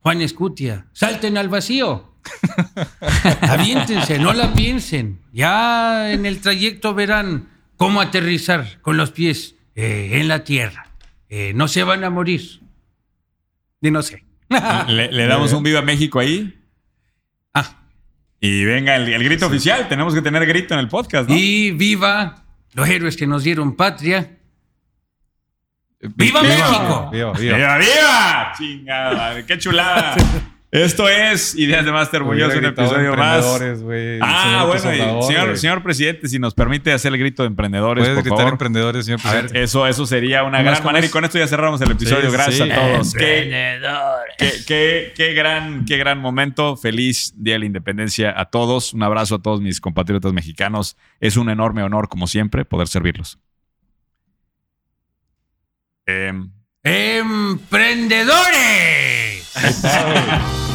Juan Escutia, salten al vacío. Aviéntense, no la piensen. Ya en el trayecto verán cómo aterrizar con los pies eh, en la tierra. Eh, no se van a morir. Y no sé. Le, le damos un viva México ahí. Ah, Y venga el, el grito oficial. Tenemos que tener grito en el podcast, ¿no? Y viva los héroes que nos dieron patria. ¡Viva México! Viva, viva. ¡Viva, viva! Chingada, qué chulada. Esto es Ideas de Master Muñoz, un episodio más. emprendedores, güey, Ah, señor bueno, y señor, presidente, si nos permite hacer el grito de emprendedores, Puedes por gritar favor. emprendedores, señor presidente. Eso, eso sería una ¿Cómo gran manera es? y con esto ya cerramos el episodio. Sí, Gracias sí. a todos. Qué, qué, qué- qué gran, qué gran momento. Feliz Día de la Independencia a todos. Un abrazo a todos mis compatriotas mexicanos. Es un enorme honor, como siempre, poder servirlos. Em, ¡Emprendedores! Ahí está, güey.